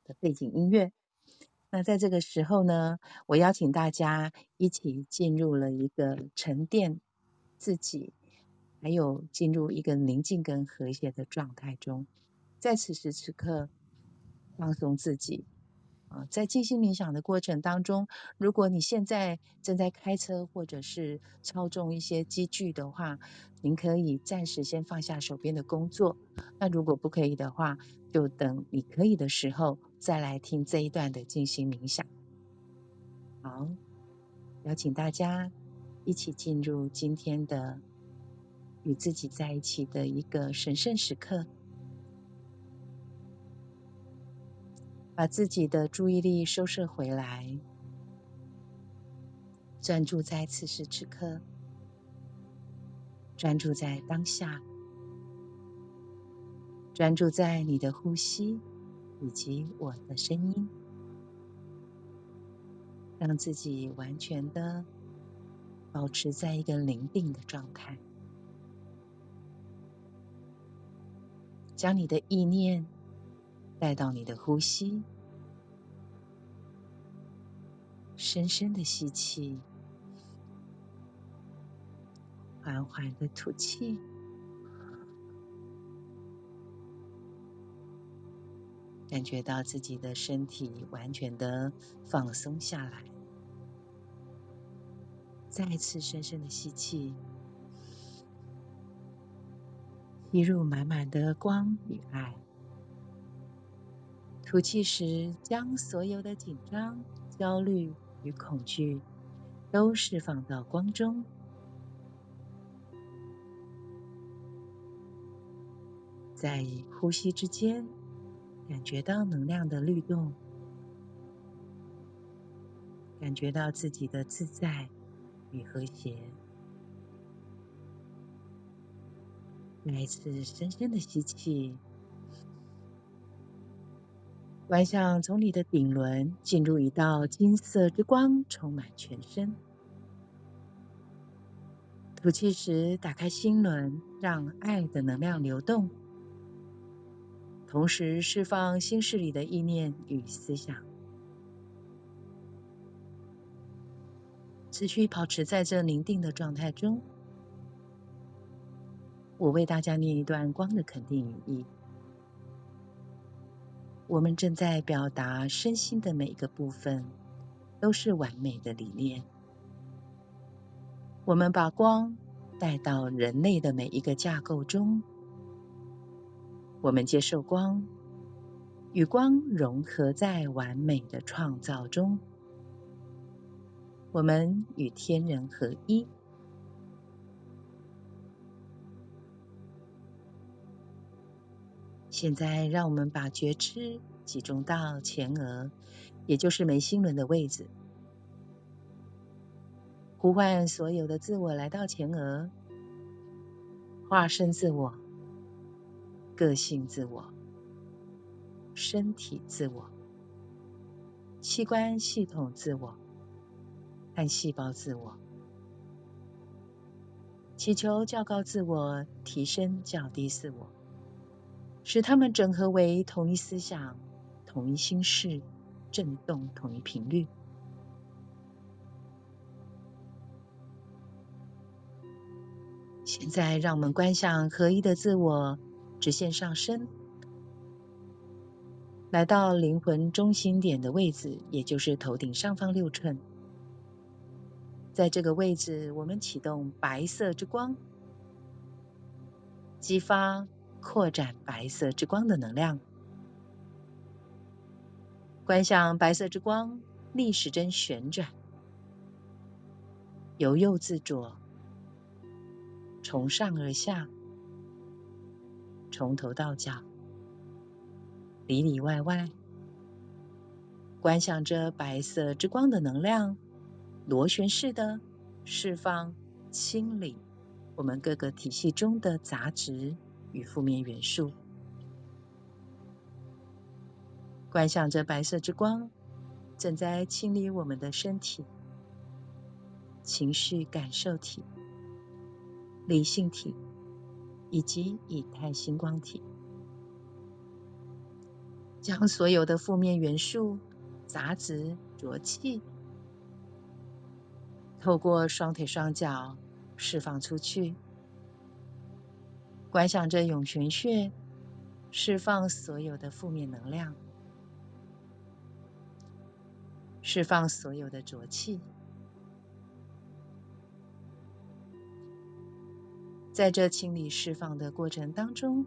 的背景音乐。那在这个时候呢，我邀请大家一起进入了一个沉淀自己，还有进入一个宁静跟和谐的状态中，在此时此刻放松自己。啊，在静心冥想的过程当中，如果你现在正在开车或者是操纵一些机具的话，您可以暂时先放下手边的工作。那如果不可以的话，就等你可以的时候再来听这一段的静心冥想。好，邀请大家一起进入今天的与自己在一起的一个神圣时刻。把自己的注意力收摄回来，专注在此时此刻，专注在当下，专注在你的呼吸以及我的声音，让自己完全的保持在一个宁静的状态，将你的意念带到你的呼吸，深深的吸气。缓缓的吐气，感觉到自己的身体完全的放松下来。再次深深的吸气，吸入满满的光与爱。吐气时，将所有的紧张、焦虑与恐惧都释放到光中。在呼吸之间，感觉到能量的律动，感觉到自己的自在与和谐。再一次深深的吸气，观想从你的顶轮进入一道金色之光，充满全身。吐气时，打开心轮，让爱的能量流动。同时释放心事里的意念与思想，持续保持在这宁静的状态中。我为大家念一段光的肯定语意。我们正在表达身心的每一个部分都是完美的理念。我们把光带到人类的每一个架构中。我们接受光，与光融合在完美的创造中。我们与天人合一。现在，让我们把觉知集中到前额，也就是眉心轮的位置，呼唤所有的自我来到前额，化身自我。个性自我、身体自我、器官系统自我和细胞自我，祈求较高自我提升较低自我，使它们整合为同一思想、同一心事、震动同一频率。现在，让我们观想合一的自我。直线上升，来到灵魂中心点的位置，也就是头顶上方六寸。在这个位置，我们启动白色之光，激发扩展白色之光的能量。观想白色之光逆时针旋转，由右至左，从上而下。从头到脚，里里外外，观想着白色之光的能量，螺旋式的释放、清理我们各个体系中的杂质与负面元素。观想着白色之光正在清理我们的身体、情绪感受体、理性体。以及以太星光体，将所有的负面元素、杂质、浊气，透过双腿双脚释放出去。观想着涌泉穴，释放所有的负面能量，释放所有的浊气。在这清理释放的过程当中，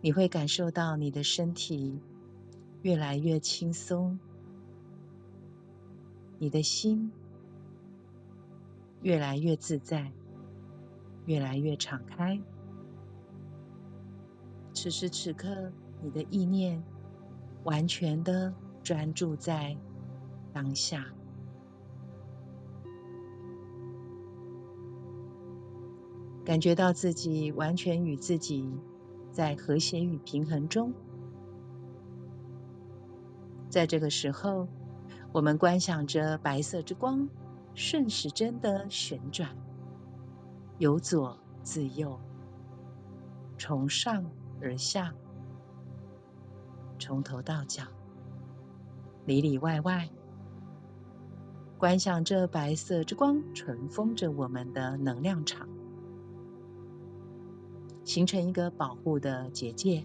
你会感受到你的身体越来越轻松，你的心越来越自在，越来越敞开。此时此刻，你的意念完全的专注在当下。感觉到自己完全与自己在和谐与平衡中。在这个时候，我们观想着白色之光顺时针的旋转，由左至右，从上而下，从头到脚，里里外外，观想着白色之光尘封着我们的能量场，形成一个保护的结界。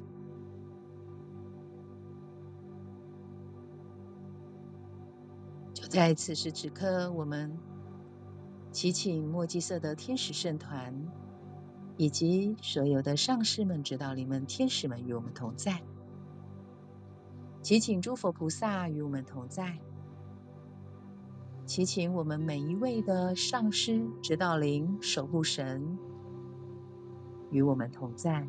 就在此时此刻，我们祈请墨基色的天使圣团，以及所有的上师们、指导灵们、天使们与我们同在。祈请诸佛菩萨与我们同在。祈请我们每一位的上师、指导灵、守护神与我们同在。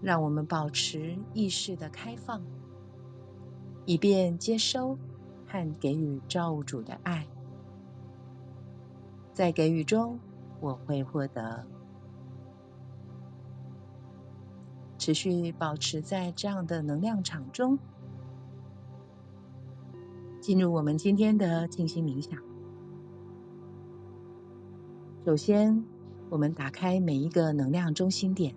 让我们保持意识的开放。以便接收和给予造物主的爱，在给予中，我会获得。持续保持在这样的能量场中，进入我们今天的静心冥想。首先，我们打开每一个能量中心点。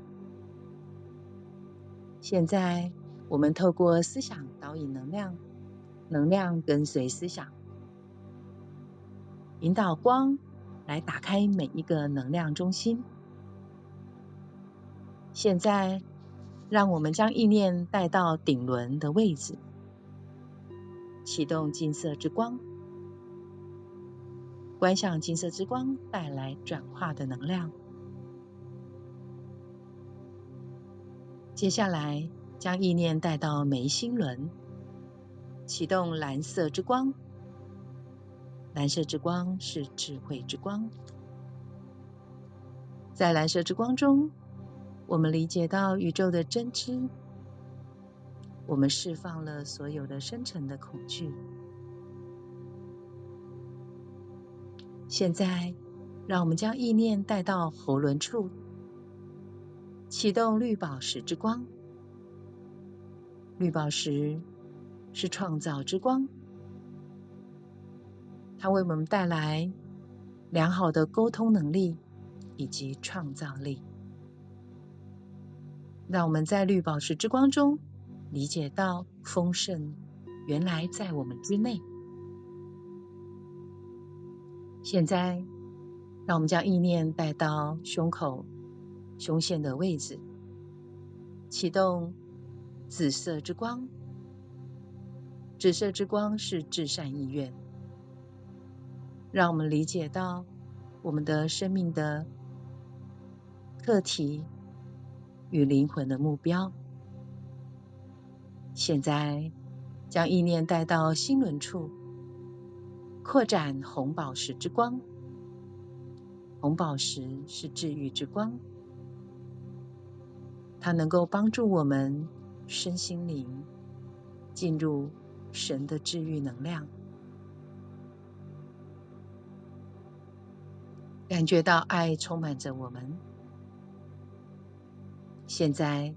现在。我们透过思想导引能量，能量跟随思想，引导光来打开每一个能量中心。现在，让我们将意念带到顶轮的位置，启动金色之光，观想金色之光带来转化的能量。接下来。将意念带到眉心轮，启动蓝色之光。蓝色之光是智慧之光，在蓝色之光中，我们理解到宇宙的真知，我们释放了所有的深沉的恐惧。现在，让我们将意念带到喉轮处，启动绿宝石之光。绿宝石是创造之光，它为我们带来良好的沟通能力以及创造力。让我们在绿宝石之光中理解到丰盛原来在我们之内。现在，让我们将意念带到胸口、胸腺的位置，启动。紫色之光，紫色之光是至善意愿，让我们理解到我们的生命的课题与灵魂的目标。现在，将意念带到心轮处，扩展红宝石之光。红宝石是治愈之光，它能够帮助我们。身心灵进入神的治愈能量，感觉到爱充满着我们。现在，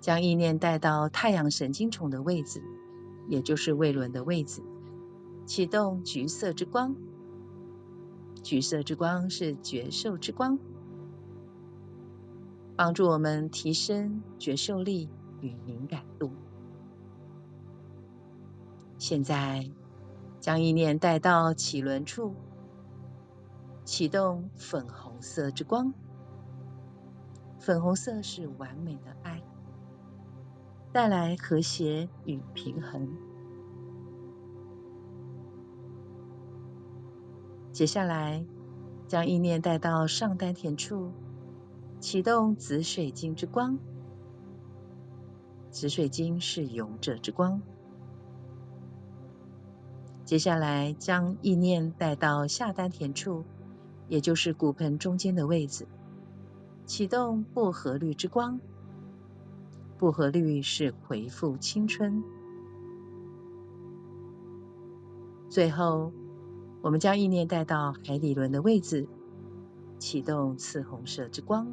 将意念带到太阳神经丛的位置，也就是胃轮的位置，启动橘色之光。橘色之光是觉受之光。帮助我们提升觉受力与敏感度。现在，将意念带到脐轮处，启动粉红色之光。粉红色是完美的爱，带来和谐与平衡。接下来，将意念带到上丹田处。启动紫水晶之光，紫水晶是勇者之光。接下来将意念带到下丹田处，也就是骨盆中间的位置，启动薄荷绿之光。薄荷绿是恢复青春。最后，我们将意念带到海底轮的位置，启动赤红色之光。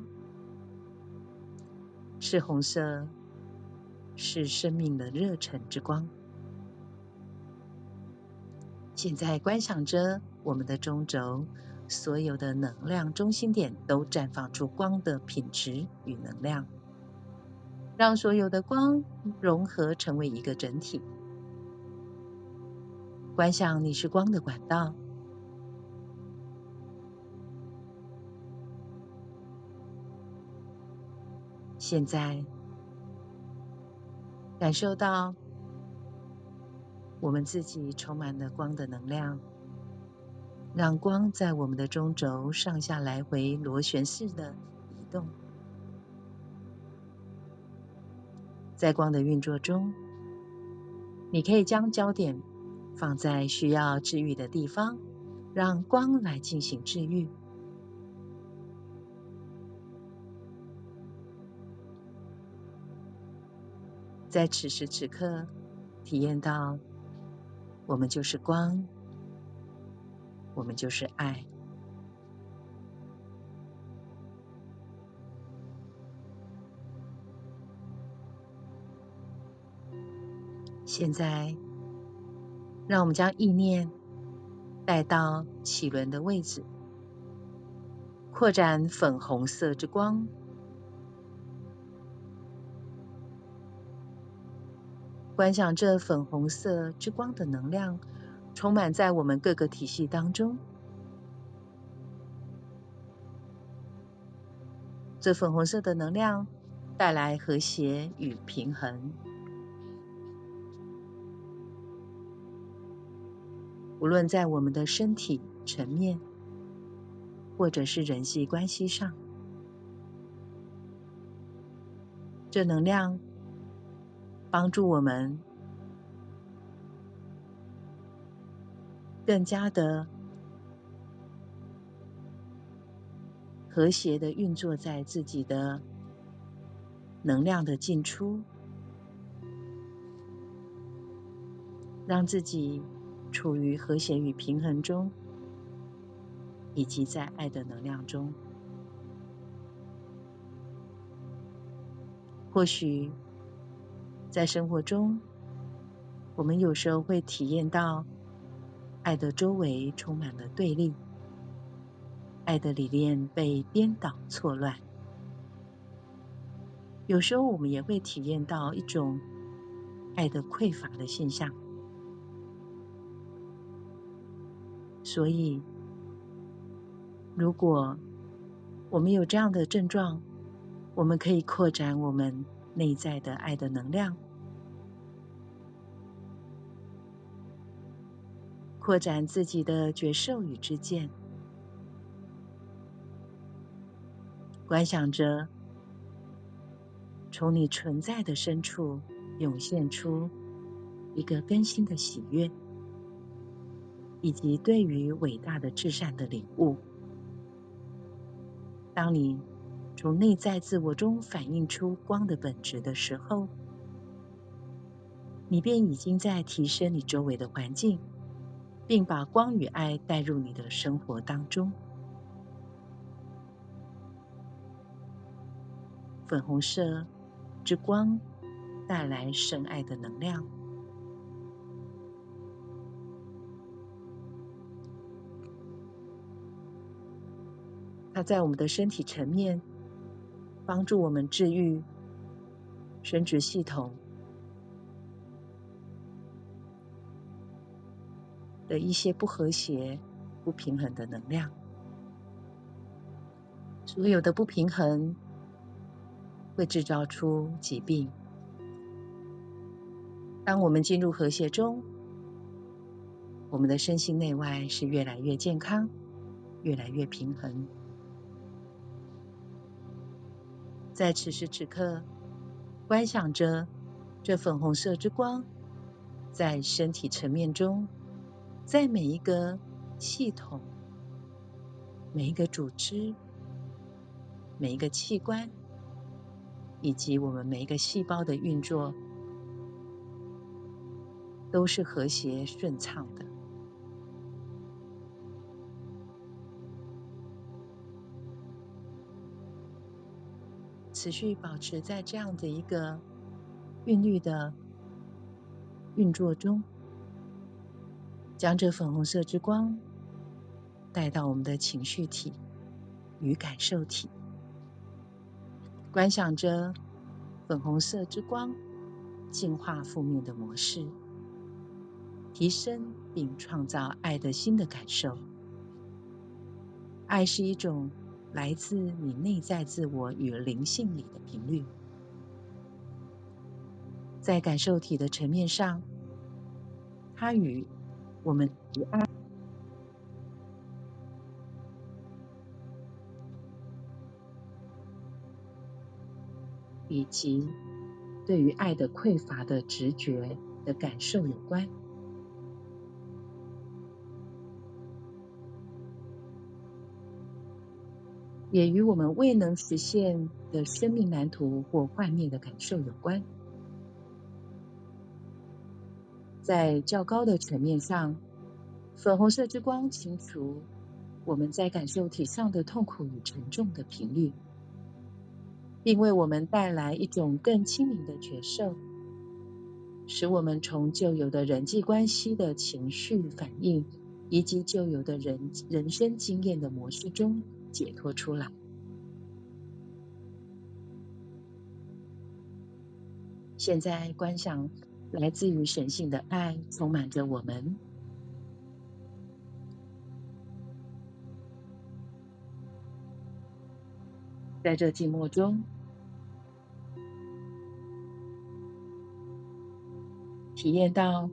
赤红色是生命的热忱之光。现在观想着我们的中轴，所有的能量中心点都绽放出光的品质与能量，让所有的光融合成为一个整体。观想你是光的管道。现在感受到我们自己充满了光的能量，让光在我们的中轴上下来回螺旋式的移动。在光的运作中，你可以将焦点。放在需要治愈的地方，让光来进行治愈。在此时此刻，体验到我们就是光，我们就是爱。现在。让我们将意念带到脐轮的位置，扩展粉红色之光，观想这粉红色之光的能量充满在我们各个体系当中。这粉红色的能量带来和谐与平衡。无论在我们的身体层面，或者是人际关系上，这能量帮助我们更加的和谐的运作在自己的能量的进出，让自己。处于和谐与平衡中，以及在爱的能量中。或许在生活中，我们有时候会体验到爱的周围充满了对立，爱的理念被颠倒错乱。有时候我们也会体验到一种爱的匮乏的现象。所以，如果我们有这样的症状，我们可以扩展我们内在的爱的能量，扩展自己的觉受与知见，观想着从你存在的深处涌现出一个更新的喜悦。以及对于伟大的至善的领悟。当你从内在自我中反映出光的本质的时候，你便已经在提升你周围的环境，并把光与爱带入你的生活当中。粉红色之光带来深爱的能量。它在我们的身体层面帮助我们治愈生殖系统的一些不和谐、不平衡的能量。所有的不平衡会制造出疾病。当我们进入和谐中，我们的身心内外是越来越健康，越来越平衡。在此时此刻，观想着这粉红色之光，在身体层面中，在每一个系统、每一个组织、每一个器官，以及我们每一个细胞的运作，都是和谐顺畅的。持续保持在这样的一个韵律的运作中，将这粉红色之光带到我们的情绪体与感受体，观想着粉红色之光净化负面的模式，提升并创造爱的新的感受。爱是一种来自你内在自我与灵性里的频率，在感受体的层面上，它与我们的爱，以及对于爱的匮乏的直觉的感受有关。也与我们未能实现的生命蓝图或幻灭的感受有关。在较高的层面上，粉红色之光清除我们在感受体上的痛苦与沉重的频率，并为我们带来一种更清明的觉受，使我们从旧有的人际关系的情绪反应以及旧有的人人生经验的模式中。解脱出来。现在观想来自于神性的爱充满着我们，在这静默中，体验到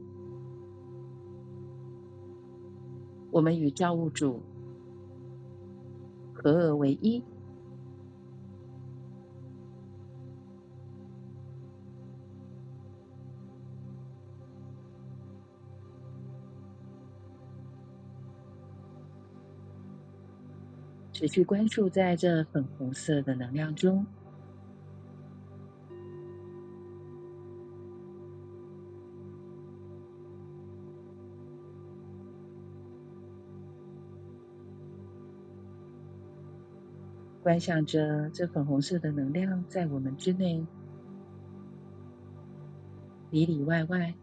我们与造物主。合而为一，持续关注在这粉红色的能量中。观想着这粉红色的能量在我们之内，里里外外，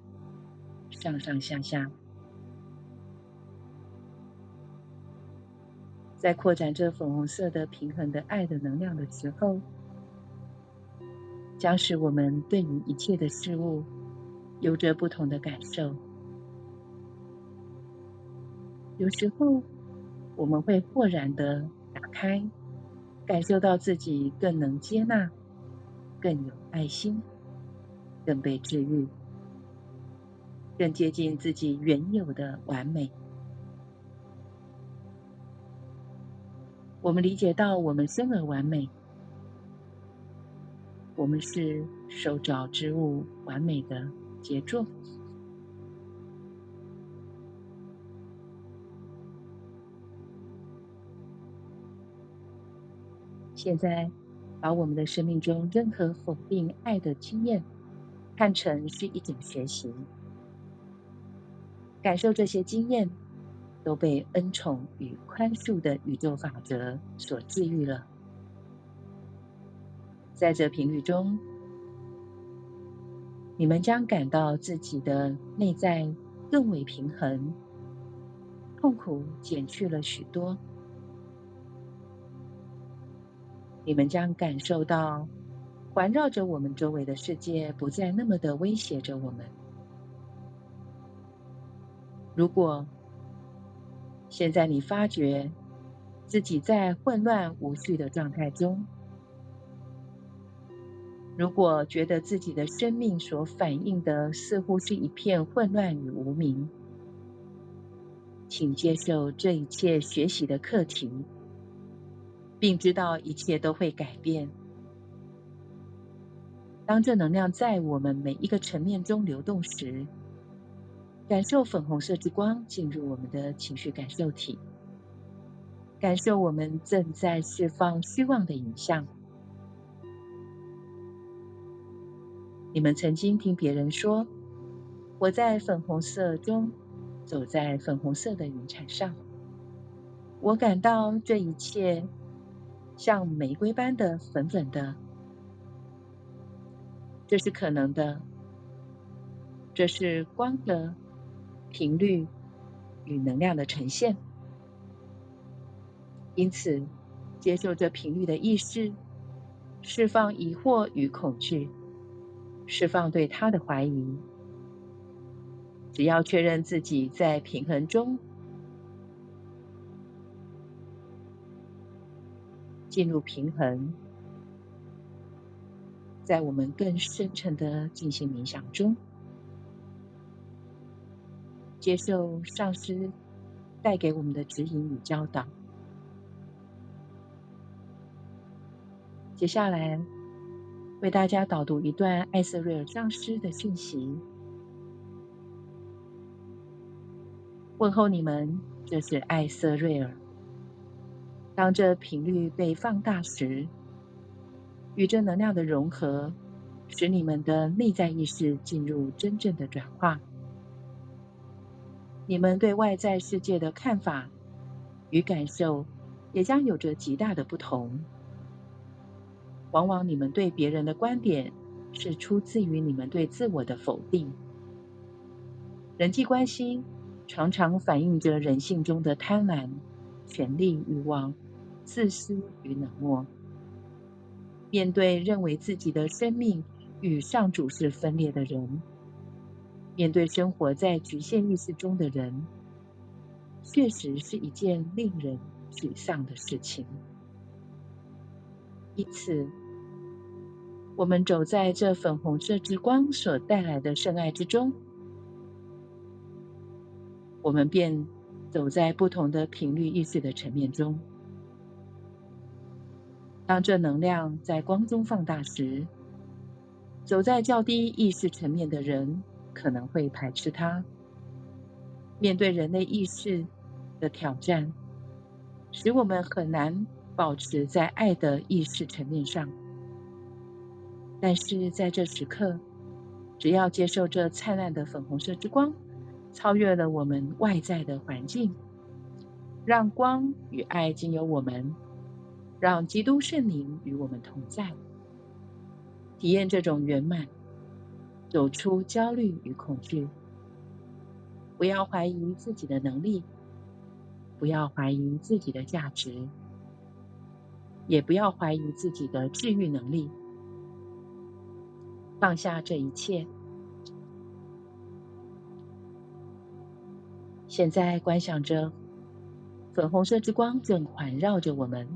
上上下下，在扩展这粉红色的平衡的爱的能量的时候，将使我们对于一切的事物有着不同的感受。有时候，我们会豁然的打开。感受到自己更能接纳，更有爱心，更被治愈，更接近自己原有的完美。我们理解到，我们生而完美，我们是手造之物完美的杰作。现在，把我们的生命中任何否定爱的经验，看成是一种学习，感受这些经验都被恩宠与宽恕的宇宙法则所治愈了。在这频率中，你们将感到自己的内在更为平衡，痛苦减去了许多。你们将感受到，环绕着我们周围的世界不再那么的威胁着我们。如果现在你发觉自己在混乱无序的状态中，如果觉得自己的生命所反映的似乎是一片混乱与无明，请接受这一切学习的课题。并知道一切都会改变。当这能量在我们每一个层面中流动时，感受粉红色之光进入我们的情绪感受体，感受我们正在释放虚妄的影像。你们曾经听别人说：“我在粉红色中，走在粉红色的云彩上。”我感到这一切。像玫瑰般的粉粉的、这是可能的。这是光的频率与能量的呈现。因此，接受这频率的意识，释放疑惑与恐惧，释放对它的怀疑。只要确认自己在平衡中，进入平衡，在我们更深沉的进行冥想中，接受上师带给我们的指引与教导。接下来，为大家导读一段艾瑟瑞尔上师的讯息。问候你们，这是艾瑟瑞尔。当这频率被放大时，与这能量的融合，使你们的内在意识进入真正的转化。你们对外在世界的看法与感受，也将有着极大的不同。往往你们对别人的观点，是出自于你们对自我的否定。人际关系。常常反映着人性中的贪婪、权力欲望、自私与冷漠。面对认为自己的生命与上主是分裂的人，面对生活在局限意识中的人，确实是一件令人沮丧的事情。因此，我们走在这粉红色之光所带来的圣爱之中。我们便走在不同的频率意识的层面中。当这能量在光中放大时，走在较低意识层面的人可能会排斥它。面对人类意识的挑战，使我们很难保持在爱的意识层面上。但是在这时刻，只要接受这灿烂的粉红色之光。超越了我们外在的环境，让光与爱经由我们，让基督圣灵与我们同在，体验这种圆满，走出焦虑与恐惧。不要怀疑自己的能力，不要怀疑自己的价值，也不要怀疑自己的治愈能力。放下这一切。现在观想着粉红色之光正环绕着我们，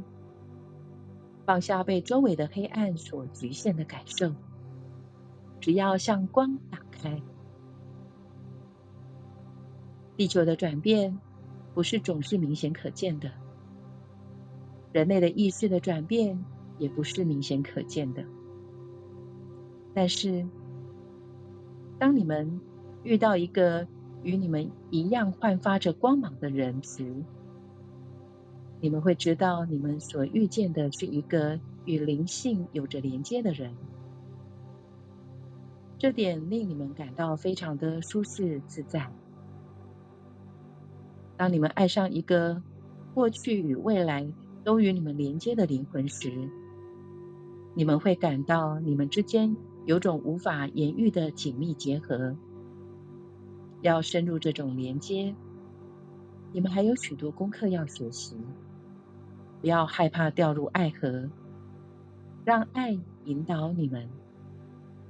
放下被周围的黑暗所局限的感受，只要向光打开。地球的转变不是总是明显可见的，人类的意识的转变也不是明显可见的。但是，当你们遇到一个与你们一样焕发着光芒的人时，你们会知道，你们所遇见的是一个与灵性有着连接的人。这点令你们感到非常的舒适自在。当你们爱上一个过去与未来都与你们连接的灵魂时，你们会感到你们之间有种无法言喻的紧密结合。要深入这种连接，你们还有许多功课要学习。不要害怕掉入爱河，让爱引导你们，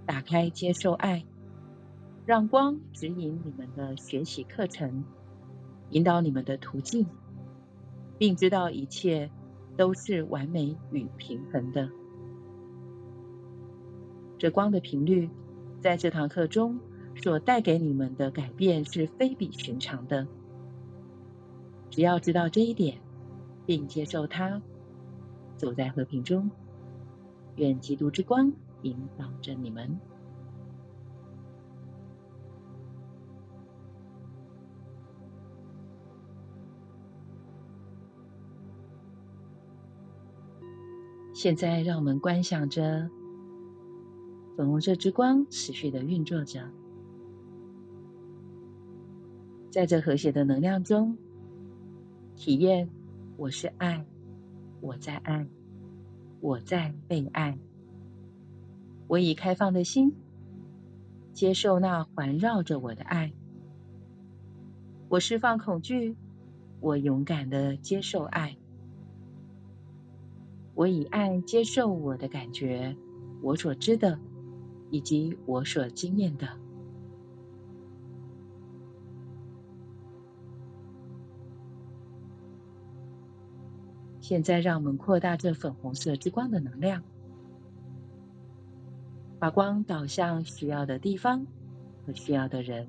打开接受爱，让光指引你们的学习课程，引导你们的途径，并知道一切都是完美与平衡的。这光的频率，在这堂课中。所带给你们的改变是非比寻常的。只要知道这一点，并接受它，走在和平中，愿基督之光引导着你们。现在，让我们观想着粉红色之光持续的运作着。在这和谐的能量中，体验我是爱，我在爱，我在被爱，我以开放的心接受那环绕着我的爱。我释放恐惧，我勇敢地接受爱。我以爱接受我的感觉，我所知的，以及我所经验的。现在，让我们扩大这粉红色之光的能量，把光导向需要的地方和需要的人。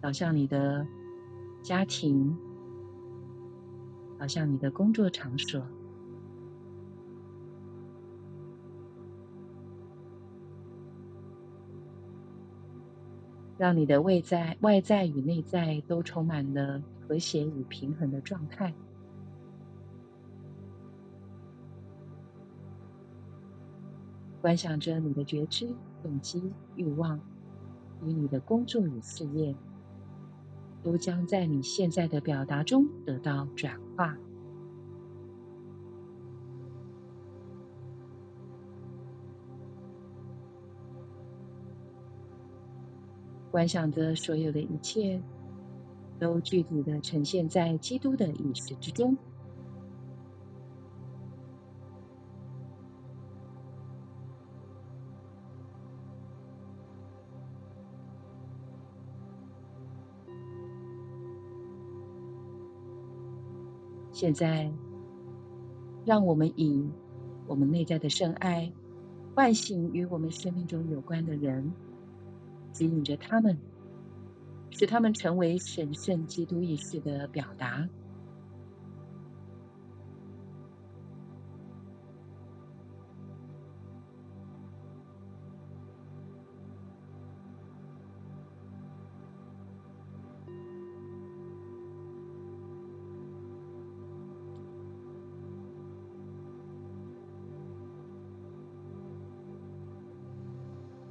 导向你的家庭，导向你的工作场所，让你的外在、外在与内在都充满了和谐与平衡的状态。观想着你的觉知、动机、欲望与你的工作与事业。都将在你现在的表达中得到转化。观想着所有的一切都具体的呈现在基督的意识之中。现在，让我们以我们内在的圣爱唤醒与我们生命中有关的人，指引着他们，使他们成为神圣基督意识的表达。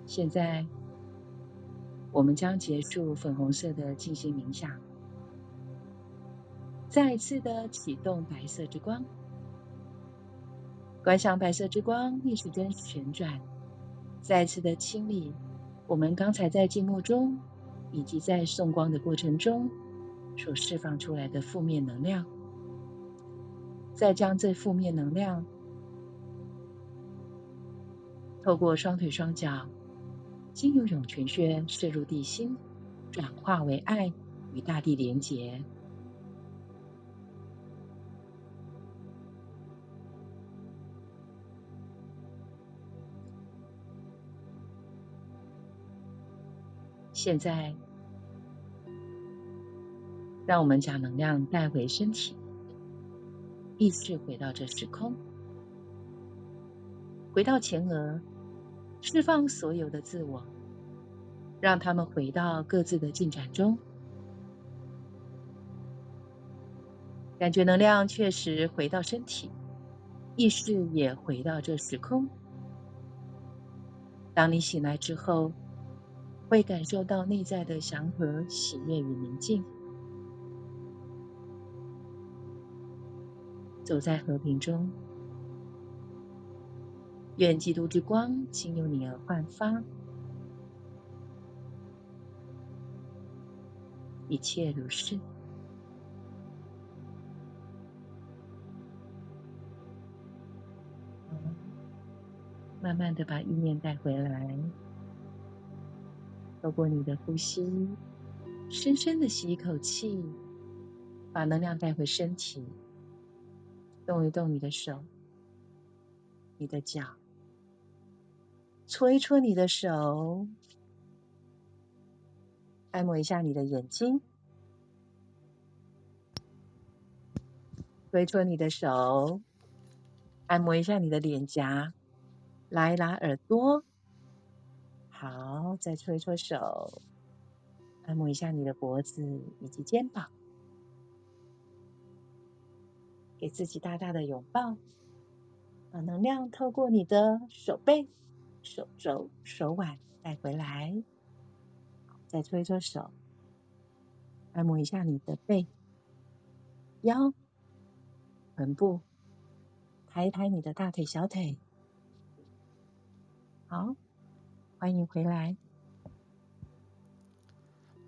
现在，我们将结束粉红色的静心冥想，再次的启动白色之光，观想白色之光逆时针旋转，再次的清理我们刚才在静默中以及在送光的过程中所释放出来的负面能量，再将这负面能量透过双腿双脚。经由涌泉穴射入地心，转化为爱，与大地连结。现在，让我们将能量带回身体，意识回到这时空，回到前额。释放所有的自我，让他们回到各自的进展中。感觉能量确实回到身体，意识也回到这时空。当你醒来之后，会感受到内在的祥和、喜悦与宁静。走在和平中。愿基督之光经由你而焕发，一切如是。慢慢的把意念带回来，透过你的呼吸，深深的吸一口气，把能量带回身体，动一动你的手，你的脚。搓一搓你的手，按摩一下你的眼睛，搓一搓你的手，按摩一下你的脸颊，拉一拉耳朵，好，再搓一搓手，按摩一下你的脖子以及肩膀，给自己大大的拥抱，把能量透过你的手背。手肘、手腕带回来，再搓一搓手，按摩一下你的背、腰、臀部，抬一抬你的大腿、小腿。好，欢迎回来。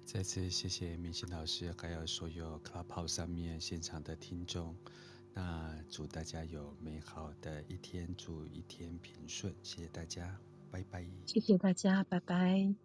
再次谢谢明心老师，还有所有 Clubhouse 上面现场的听众。那祝大家有美好的一天，祝一天平顺。谢谢大家，拜拜。谢谢大家，拜拜。